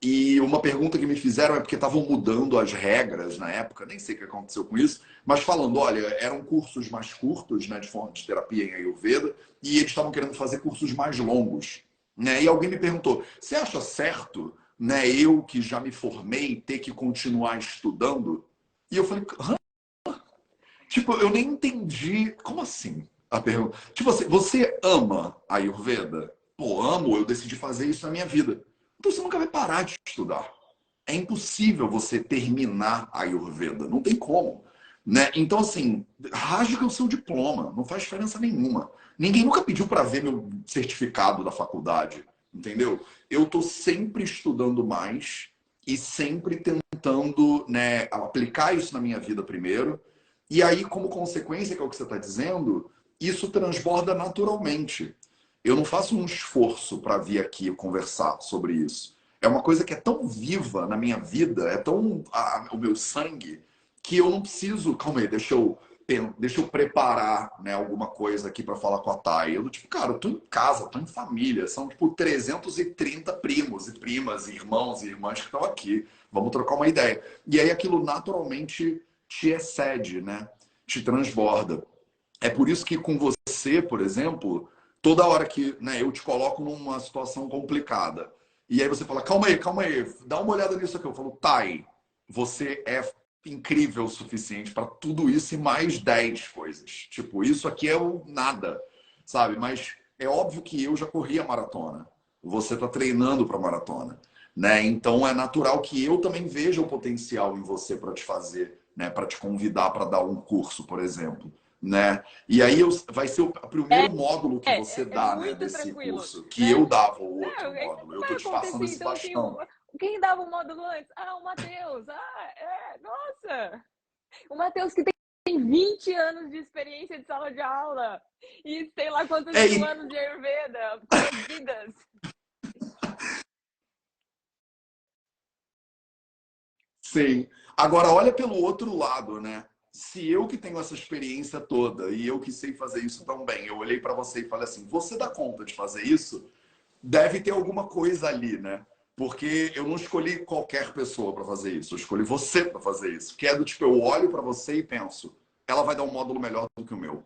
E uma pergunta que me fizeram é porque estavam mudando as regras na época, nem sei o que aconteceu com isso, mas falando, olha, eram cursos mais curtos, né, de forma de terapia em Ayurveda, e eles estavam querendo fazer cursos mais longos. Né? E alguém me perguntou: você acha certo né, eu que já me formei ter que continuar estudando? E eu falei, Hã? tipo, eu nem entendi. Como assim? A pergunta. Tipo assim, você ama a Ayurveda? Pô, amo, eu decidi fazer isso na minha vida. Então você nunca vai parar de estudar. É impossível você terminar a Ayurveda, não tem como. Né? Então, assim, rasga o seu diploma, não faz diferença nenhuma. Ninguém nunca pediu para ver meu certificado da faculdade entendeu? Eu estou sempre estudando mais e sempre tentando né, aplicar isso na minha vida primeiro. E aí, como consequência, que é o que você está dizendo, isso transborda naturalmente. Eu não faço um esforço para vir aqui conversar sobre isso. É uma coisa que é tão viva na minha vida, é tão o meu sangue, que eu não preciso. Calma aí, deixa eu deixa eu preparar né, alguma coisa aqui para falar com a Thay. Eu, tipo, cara, eu tô em casa, tô em família. São, tipo, 330 primos e primas, irmãos e irmãs que estão aqui. Vamos trocar uma ideia. E aí aquilo naturalmente te excede, né? Te transborda. É por isso que com você, por exemplo, toda hora que né, eu te coloco numa situação complicada, e aí você fala, calma aí, calma aí, dá uma olhada nisso aqui. Eu falo, Thay, você é incrível o suficiente para tudo isso e mais 10 coisas. Tipo, isso aqui é o nada, sabe? Mas é óbvio que eu já corri a maratona. Você está treinando para maratona, né? Então é natural que eu também veja o potencial em você para te fazer, né? Para te convidar para dar um curso, por exemplo. né? E aí eu, vai ser o primeiro é, módulo que é, você é dá, né, desse tranquilo. curso, que eu dava o outro não, módulo. Eu tô te passando esse então, bastão. Assim, quem dava o módulo antes? Ah, o Matheus. Ah, é, nossa. O Matheus que tem tem 20 anos de experiência de sala de aula e sei lá quantos é, e... anos de Ayurveda, vidas. Sim. Agora, olha pelo outro lado, né? Se eu que tenho essa experiência toda e eu que sei fazer isso tão bem, eu olhei para você e falei assim: você dá conta de fazer isso? Deve ter alguma coisa ali, né? Porque eu não escolhi qualquer pessoa para fazer isso, eu escolhi você para fazer isso. Que é do tipo, eu olho para você e penso, ela vai dar um módulo melhor do que o meu.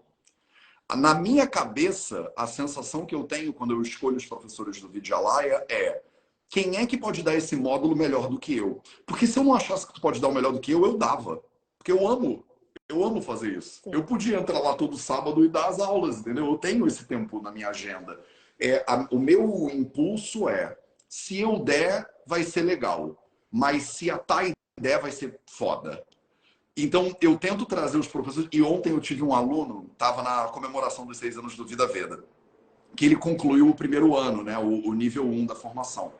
Na minha cabeça, a sensação que eu tenho quando eu escolho os professores do Vidyalaya é quem é que pode dar esse módulo melhor do que eu? Porque se eu não achasse que tu pode dar o melhor do que eu, eu dava. Porque eu amo. Eu amo fazer isso. Sim. Eu podia entrar lá todo sábado e dar as aulas, entendeu? Eu tenho esse tempo na minha agenda. É, a, o meu impulso é, se eu der, vai ser legal. Mas se a Thay der, vai ser foda. Então, eu tento trazer os professores. E ontem eu tive um aluno, estava na comemoração dos seis anos do Vida Veda, que ele concluiu o primeiro ano, né, o, o nível 1 um da formação.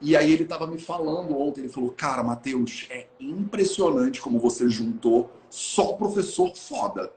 E aí ele estava me falando ontem, ele falou, cara, Matheus, é impressionante como você juntou só professor foda,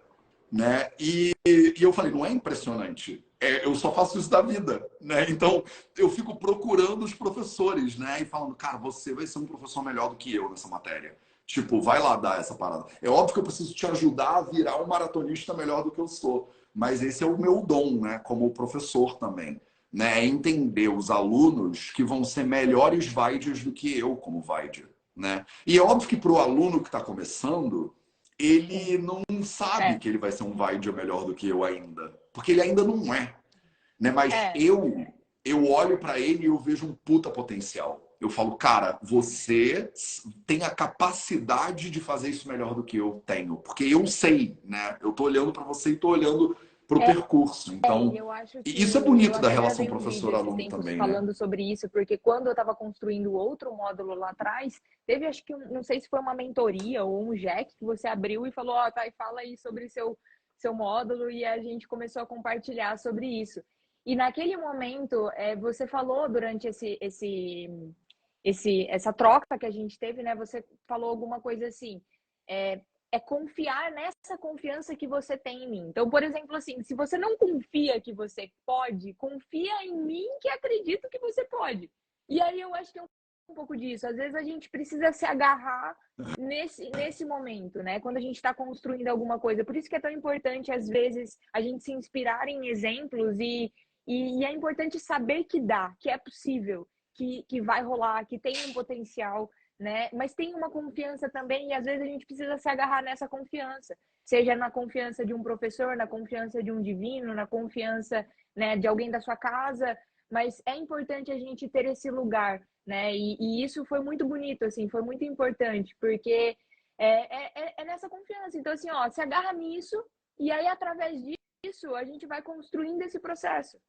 né? E, e eu falei, não é impressionante, é, eu só faço isso da vida, né? Então eu fico procurando os professores, né? E falando, cara, você vai ser um professor melhor do que eu nessa matéria. Tipo, vai lá dar essa parada. É óbvio que eu preciso te ajudar a virar um maratonista melhor do que eu sou, mas esse é o meu dom, né? Como professor também né, é entender os alunos que vão ser melhores Vaidyas do que eu como Vaidya. Né? E é óbvio que para o aluno que está começando, ele não sabe é. que ele vai ser um Vaidya melhor do que eu ainda. Porque ele ainda não é. Né? Mas é. eu, eu olho para ele e eu vejo um puta potencial. Eu falo, cara, você tem a capacidade de fazer isso melhor do que eu tenho. Porque eu sei, né? Eu tô olhando para você e tô olhando para o é, percurso. Então, é, isso é bonito da relação professor-aluno também. Né? Falando né? sobre isso, porque quando eu estava construindo outro módulo lá atrás, teve acho que não sei se foi uma mentoria ou um jack que você abriu e falou, ó, oh, tá, e fala aí sobre seu seu módulo e a gente começou a compartilhar sobre isso. E naquele momento, é, você falou durante esse, esse, esse, essa troca que a gente teve, né? Você falou alguma coisa assim. É, é confiar nessa confiança que você tem em mim. Então, por exemplo, assim, se você não confia que você pode, confia em mim que acredito que você pode. E aí eu acho que é um pouco disso. Às vezes a gente precisa se agarrar nesse, nesse momento, né? Quando a gente está construindo alguma coisa. Por isso que é tão importante, às vezes, a gente se inspirar em exemplos e, e, e é importante saber que dá, que é possível, que, que vai rolar, que tem um potencial né? Mas tem uma confiança também e às vezes a gente precisa se agarrar nessa confiança, seja na confiança de um professor, na confiança de um divino, na confiança, né, de alguém da sua casa, mas é importante a gente ter esse lugar, né? E, e isso foi muito bonito, assim, foi muito importante, porque é, é, é nessa confiança. Então, assim, ó, se agarra nisso e aí através disso a gente vai construindo esse processo.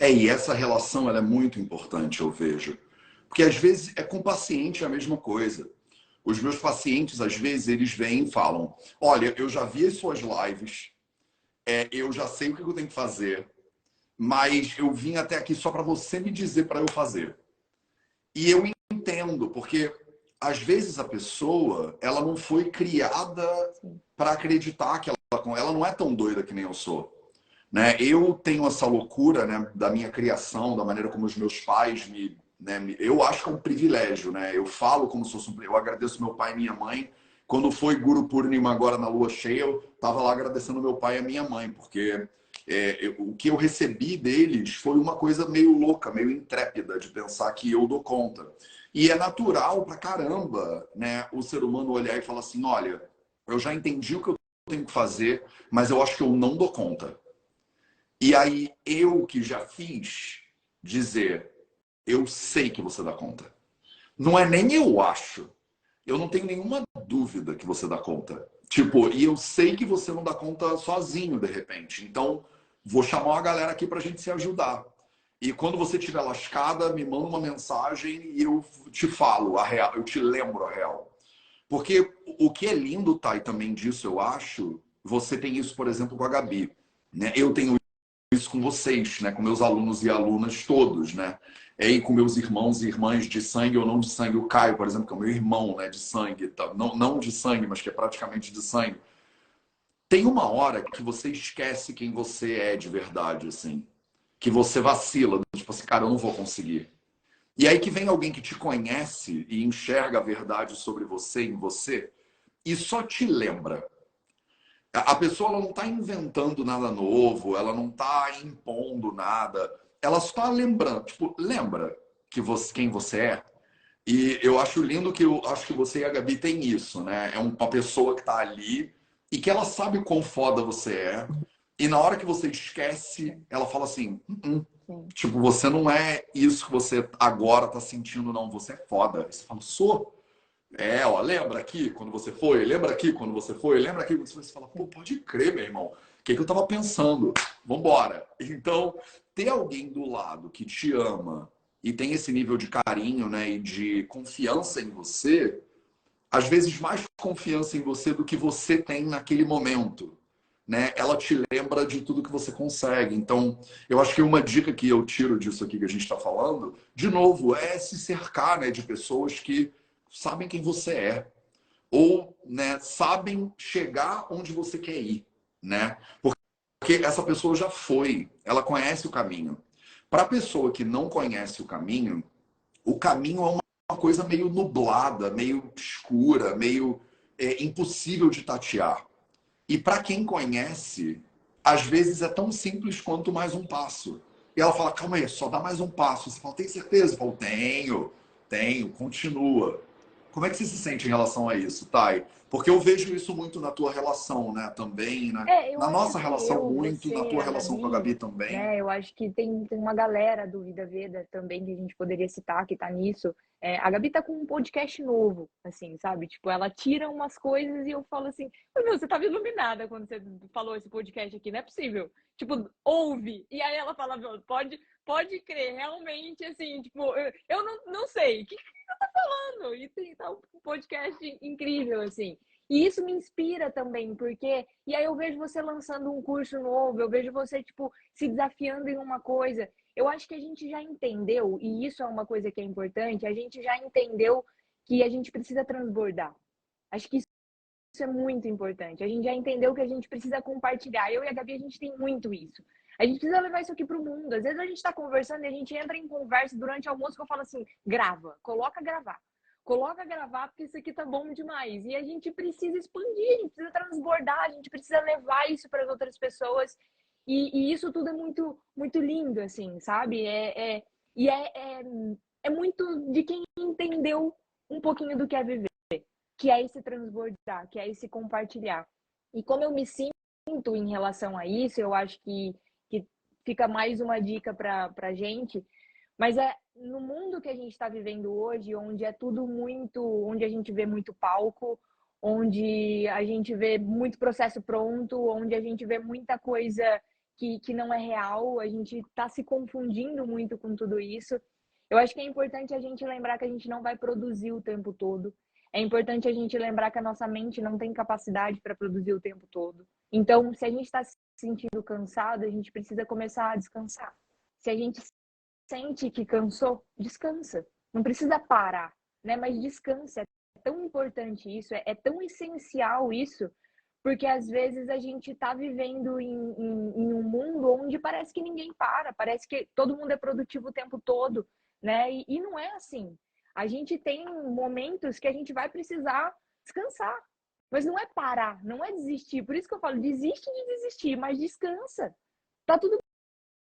É, e essa relação ela é muito importante, eu vejo. Porque às vezes é com o paciente a mesma coisa. Os meus pacientes, às vezes, eles vêm e falam: Olha, eu já vi as suas lives, é, eu já sei o que eu tenho que fazer, mas eu vim até aqui só para você me dizer para eu fazer. E eu entendo, porque às vezes a pessoa ela não foi criada para acreditar que ela, ela não é tão doida que nem eu sou. Né? Eu tenho essa loucura né, da minha criação, da maneira como os meus pais me, né, me. Eu acho que é um privilégio, né? Eu falo como se fosse um. Eu agradeço meu pai e minha mãe. Quando foi Guru Purnima agora na lua cheia, eu estava lá agradecendo meu pai e a minha mãe, porque é, eu, o que eu recebi deles foi uma coisa meio louca, meio intrépida, de pensar que eu dou conta. E é natural pra caramba né, o ser humano olhar e falar assim: olha, eu já entendi o que eu tenho que fazer, mas eu acho que eu não dou conta. E aí eu que já fiz dizer, eu sei que você dá conta. Não é nem eu acho. Eu não tenho nenhuma dúvida que você dá conta. Tipo, e eu sei que você não dá conta sozinho de repente. Então, vou chamar uma galera aqui pra gente se ajudar. E quando você estiver lascada, me manda uma mensagem e eu te falo a real, eu te lembro a real. Porque o que é lindo, Thay, também disso, eu acho, você tem isso, por exemplo, com a Gabi. Né? Eu tenho isso com vocês, né? com meus alunos e alunas todos, né? E com meus irmãos e irmãs de sangue ou não de sangue. O Caio, por exemplo, que é o meu irmão né? de sangue. Não, não de sangue, mas que é praticamente de sangue. Tem uma hora que você esquece quem você é de verdade, assim que você vacila, tipo assim, cara, eu não vou conseguir. E aí que vem alguém que te conhece e enxerga a verdade sobre você em você e só te lembra. A pessoa não está inventando nada novo, ela não está impondo nada, ela só está lembrando, tipo, lembra que você, quem você é. E eu acho lindo que eu acho que você e a Gabi tem isso, né? É uma pessoa que está ali e que ela sabe quão foda você é, e na hora que você esquece, ela fala assim: hum, hum. tipo, você não é isso que você agora tá sentindo, não. Você é foda. Você fala, sou. É, ó, lembra aqui quando você foi? Lembra aqui quando você foi? Lembra aqui quando você foi? Você fala, pô, pode crer, meu irmão. O que, que eu tava pensando? Vambora. Então, ter alguém do lado que te ama e tem esse nível de carinho, né, e de confiança em você, às vezes mais confiança em você do que você tem naquele momento né, ela te lembra de tudo que você consegue. Então, eu acho que uma dica que eu tiro disso aqui que a gente está falando, de novo, é se cercar né, de pessoas que sabem quem você é. Ou né, sabem chegar onde você quer ir. Né? Porque essa pessoa já foi, ela conhece o caminho. Para a pessoa que não conhece o caminho, o caminho é uma coisa meio nublada, meio escura, meio é, impossível de tatear. E para quem conhece, às vezes é tão simples quanto mais um passo. E ela fala, calma aí, só dá mais um passo. Você fala, tem certeza? Eu falo, tenho, tenho, continua. Como é que você se sente em relação a isso, Thay? Porque eu vejo isso muito na tua relação, né? Também, né? É, na nossa relação eu, muito, na tua relação Gabi, com a Gabi também. É, eu acho que tem, tem uma galera do Vida Veda também que a gente poderia citar que tá nisso. É, a Gabi tá com um podcast novo, assim, sabe? Tipo, ela tira umas coisas e eu falo assim, meu, você tava iluminada quando você falou esse podcast aqui, não é possível. Tipo, ouve. E aí ela fala, pode, pode crer, realmente, assim, tipo, eu, eu não, não sei, o que, você tá falando? E tem tá um podcast incrível, assim. E isso me inspira também, porque. E aí eu vejo você lançando um curso novo, eu vejo você, tipo, se desafiando em uma coisa. Eu acho que a gente já entendeu, e isso é uma coisa que é importante, a gente já entendeu que a gente precisa transbordar. Acho que isso é muito importante. A gente já entendeu que a gente precisa compartilhar. Eu e a Gabi, a gente tem muito isso. A gente precisa levar isso aqui para o mundo. Às vezes a gente está conversando e a gente entra em conversa durante almoço que eu falo assim: grava, coloca gravar. Coloca gravar, porque isso aqui tá bom demais. E a gente precisa expandir, a gente precisa transbordar, a gente precisa levar isso para as outras pessoas. E, e, isso tudo é muito, muito lindo, assim, sabe? É, é, e é, é, é muito de quem entendeu um pouquinho do que é viver, que é esse transbordar, que é esse compartilhar. E como eu me sinto em relação a isso, eu acho que fica mais uma dica para a gente. Mas é no mundo que a gente está vivendo hoje, onde é tudo muito, onde a gente vê muito palco, onde a gente vê muito processo pronto, onde a gente vê muita coisa que, que não é real, a gente está se confundindo muito com tudo isso. Eu acho que é importante a gente lembrar que a gente não vai produzir o tempo todo. É importante a gente lembrar que a nossa mente não tem capacidade para produzir o tempo todo. Então, se a gente está sentindo cansado, a gente precisa começar a descansar. Se a gente sente que cansou, descansa. Não precisa parar, né? Mas descansa. É tão importante isso, é, é tão essencial isso, porque às vezes a gente está vivendo em, em, em, um mundo onde parece que ninguém para, parece que todo mundo é produtivo o tempo todo, né? E, e não é assim. A gente tem momentos que a gente vai precisar descansar, mas não é parar, não é desistir. Por isso que eu falo, desiste de desistir, mas descansa. Tá tudo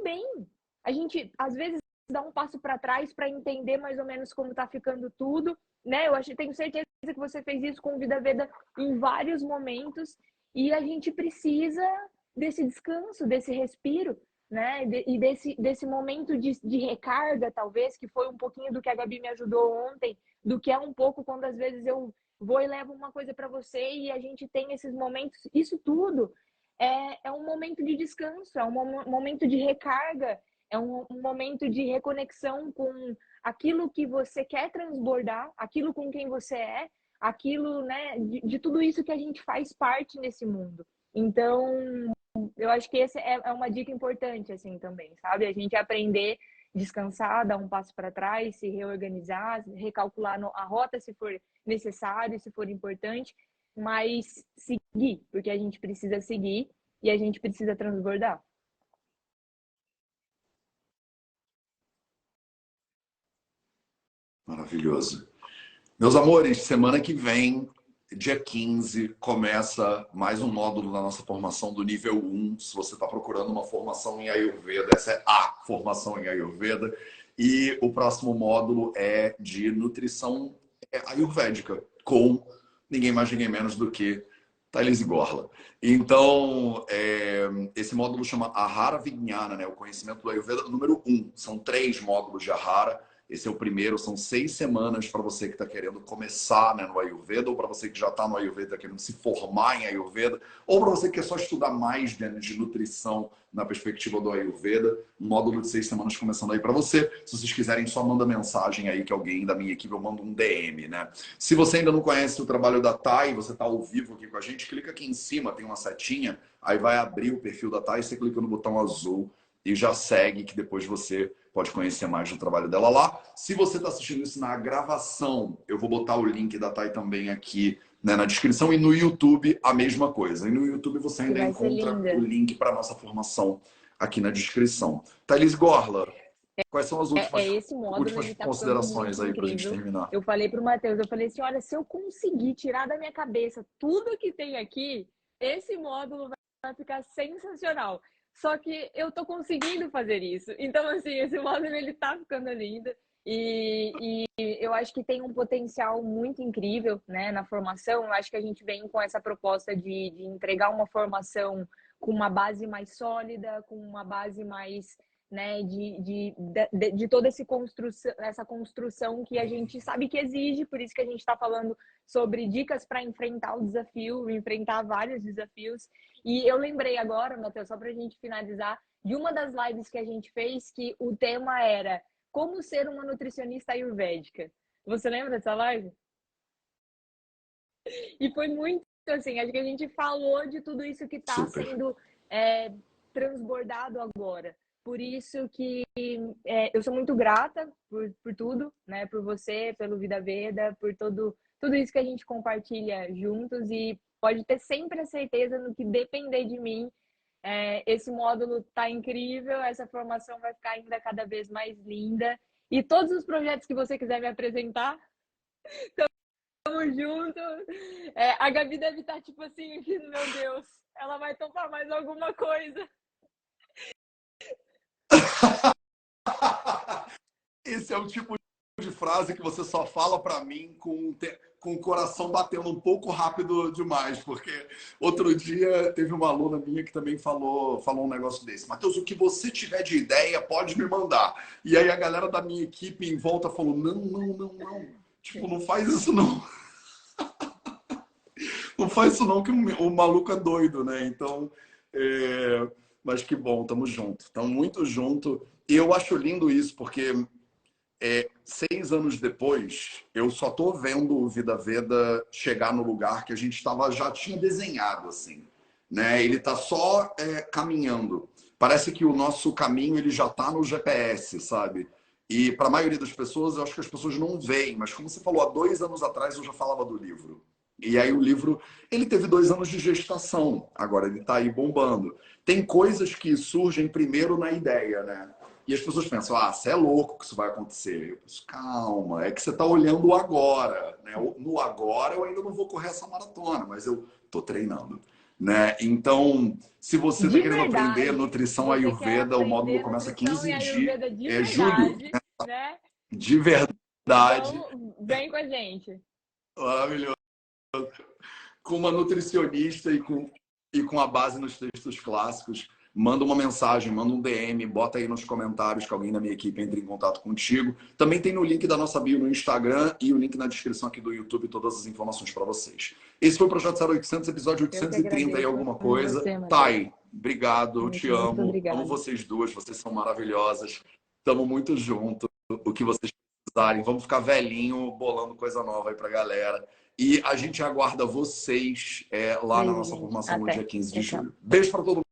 bem. A gente, às vezes, dá um passo para trás para entender mais ou menos como tá ficando tudo, né? Eu acho, tenho certeza que você fez isso com Vida Veda em vários momentos e a gente precisa desse descanso, desse respiro, né? E desse, desse momento de, de recarga, talvez, que foi um pouquinho do que a Gabi me ajudou ontem, do que é um pouco quando às vezes eu vou e levo uma coisa para você e a gente tem esses momentos. Isso tudo é, é um momento de descanso, é um momento de recarga é um, um momento de reconexão com aquilo que você quer transbordar, aquilo com quem você é, aquilo, né, de, de tudo isso que a gente faz parte nesse mundo. Então, eu acho que essa é, é uma dica importante, assim, também, sabe? A gente aprender, descansar, dar um passo para trás, se reorganizar, recalcular a rota se for necessário, se for importante, mas seguir, porque a gente precisa seguir e a gente precisa transbordar. Maravilhoso. Meus amores, semana que vem, dia 15, começa mais um módulo da nossa formação do nível 1. Se você está procurando uma formação em Ayurveda, essa é a formação em Ayurveda. E o próximo módulo é de nutrição ayurvédica, com ninguém mais, ninguém menos do que Thailise Gorla. Então, é, esse módulo chama Ahara Vijnana, né? o conhecimento do Ayurveda número 1. São três módulos de Ahara esse é o primeiro, são seis semanas para você que está querendo começar né, no Ayurveda, ou para você que já está no Ayurveda, querendo se formar em Ayurveda, ou para você que quer só estudar mais né, de nutrição na perspectiva do Ayurveda. Um módulo de seis semanas começando aí para você. Se vocês quiserem, só manda mensagem aí que alguém da minha equipe eu mando um DM, né? Se você ainda não conhece o trabalho da Thay, você está ao vivo aqui com a gente, clica aqui em cima, tem uma setinha, aí vai abrir o perfil da Thay, você clica no botão azul e já segue que depois você pode conhecer mais do trabalho dela lá. Se você está assistindo isso na gravação, eu vou botar o link da Thay também aqui né, na descrição e no YouTube a mesma coisa. E no YouTube você ainda encontra o link para nossa formação aqui na descrição. Thaís Gorla, quais são as últimas, é, é esse módulo, últimas tá considerações aí para a gente terminar? Eu falei para o Matheus, eu falei assim, olha, se eu conseguir tirar da minha cabeça tudo que tem aqui, esse módulo vai ficar sensacional. Só que eu tô conseguindo fazer isso. Então, assim, esse módulo ele tá ficando lindo. E, e, eu acho que tem um potencial muito incrível né, na formação. Eu acho que a gente vem com essa proposta de, de entregar uma formação com uma base mais sólida, com uma base mais né, de, de, de, de toda esse construção, essa construção que a gente sabe que exige, por isso que a gente está falando sobre dicas para enfrentar o desafio, enfrentar vários desafios. E eu lembrei agora, Matheus, só para a gente finalizar, de uma das lives que a gente fez que o tema era como ser uma nutricionista ayurvédica. Você lembra dessa live? E foi muito assim, acho que a gente falou de tudo isso que está sendo é, transbordado agora. Por isso que é, eu sou muito grata por, por tudo, né? Por você, pelo Vida Veda, por todo, tudo isso que a gente compartilha juntos e pode ter sempre a certeza no que depender de mim. É, esse módulo tá incrível, essa formação vai ficar ainda cada vez mais linda. E todos os projetos que você quiser me apresentar, tamo junto. É, a Gabi deve estar tá, tipo assim, meu Deus, ela vai topar mais alguma coisa. Esse é o tipo de frase que você só fala para mim com, com o coração batendo um pouco rápido demais, porque outro dia teve uma aluna minha que também falou, falou um negócio desse. Matheus, o que você tiver de ideia, pode me mandar. E aí a galera da minha equipe em volta falou: não, não, não, não. Tipo, não faz isso não. não faz isso não, que o maluco é doido, né? Então, é... mas que bom, tamo junto. Tamo muito junto. E eu acho lindo isso, porque é, seis anos depois, eu só tô vendo o Vida Veda chegar no lugar que a gente tava, já tinha desenhado, assim. Né? Ele tá só é, caminhando. Parece que o nosso caminho ele já tá no GPS, sabe? E para a maioria das pessoas, eu acho que as pessoas não veem. Mas como você falou, há dois anos atrás eu já falava do livro. E aí o livro, ele teve dois anos de gestação. Agora ele está aí bombando. Tem coisas que surgem primeiro na ideia, né? E as pessoas pensam, ah, você é louco que isso vai acontecer. Eu penso, calma, é que você está olhando o agora. Né? No agora eu ainda não vou correr essa maratona, mas eu estou treinando. Né? Então, se você está querendo aprender nutrição ayurveda, o módulo começa 15 dias. É julho. Né? De verdade. Então, vem com a gente. Maravilhoso. Com uma nutricionista e com, e com a base nos textos clássicos manda uma mensagem, manda um DM, bota aí nos comentários que alguém da minha equipe entre em contato contigo. Também tem no link da nossa bio no Instagram e o link na descrição aqui do YouTube todas as informações para vocês. Esse foi o Projeto 0800, episódio 830 e alguma coisa. Você, Thay, Obrigado, eu te amo. Obrigada. Amo vocês duas, vocês são maravilhosas. Estamos muito juntos. O que vocês precisarem, vamos ficar velhinho bolando coisa nova aí pra galera. E a gente aguarda vocês é, lá Beijo, na nossa formação gente. no dia 15 de julho. Beijo para todo mundo.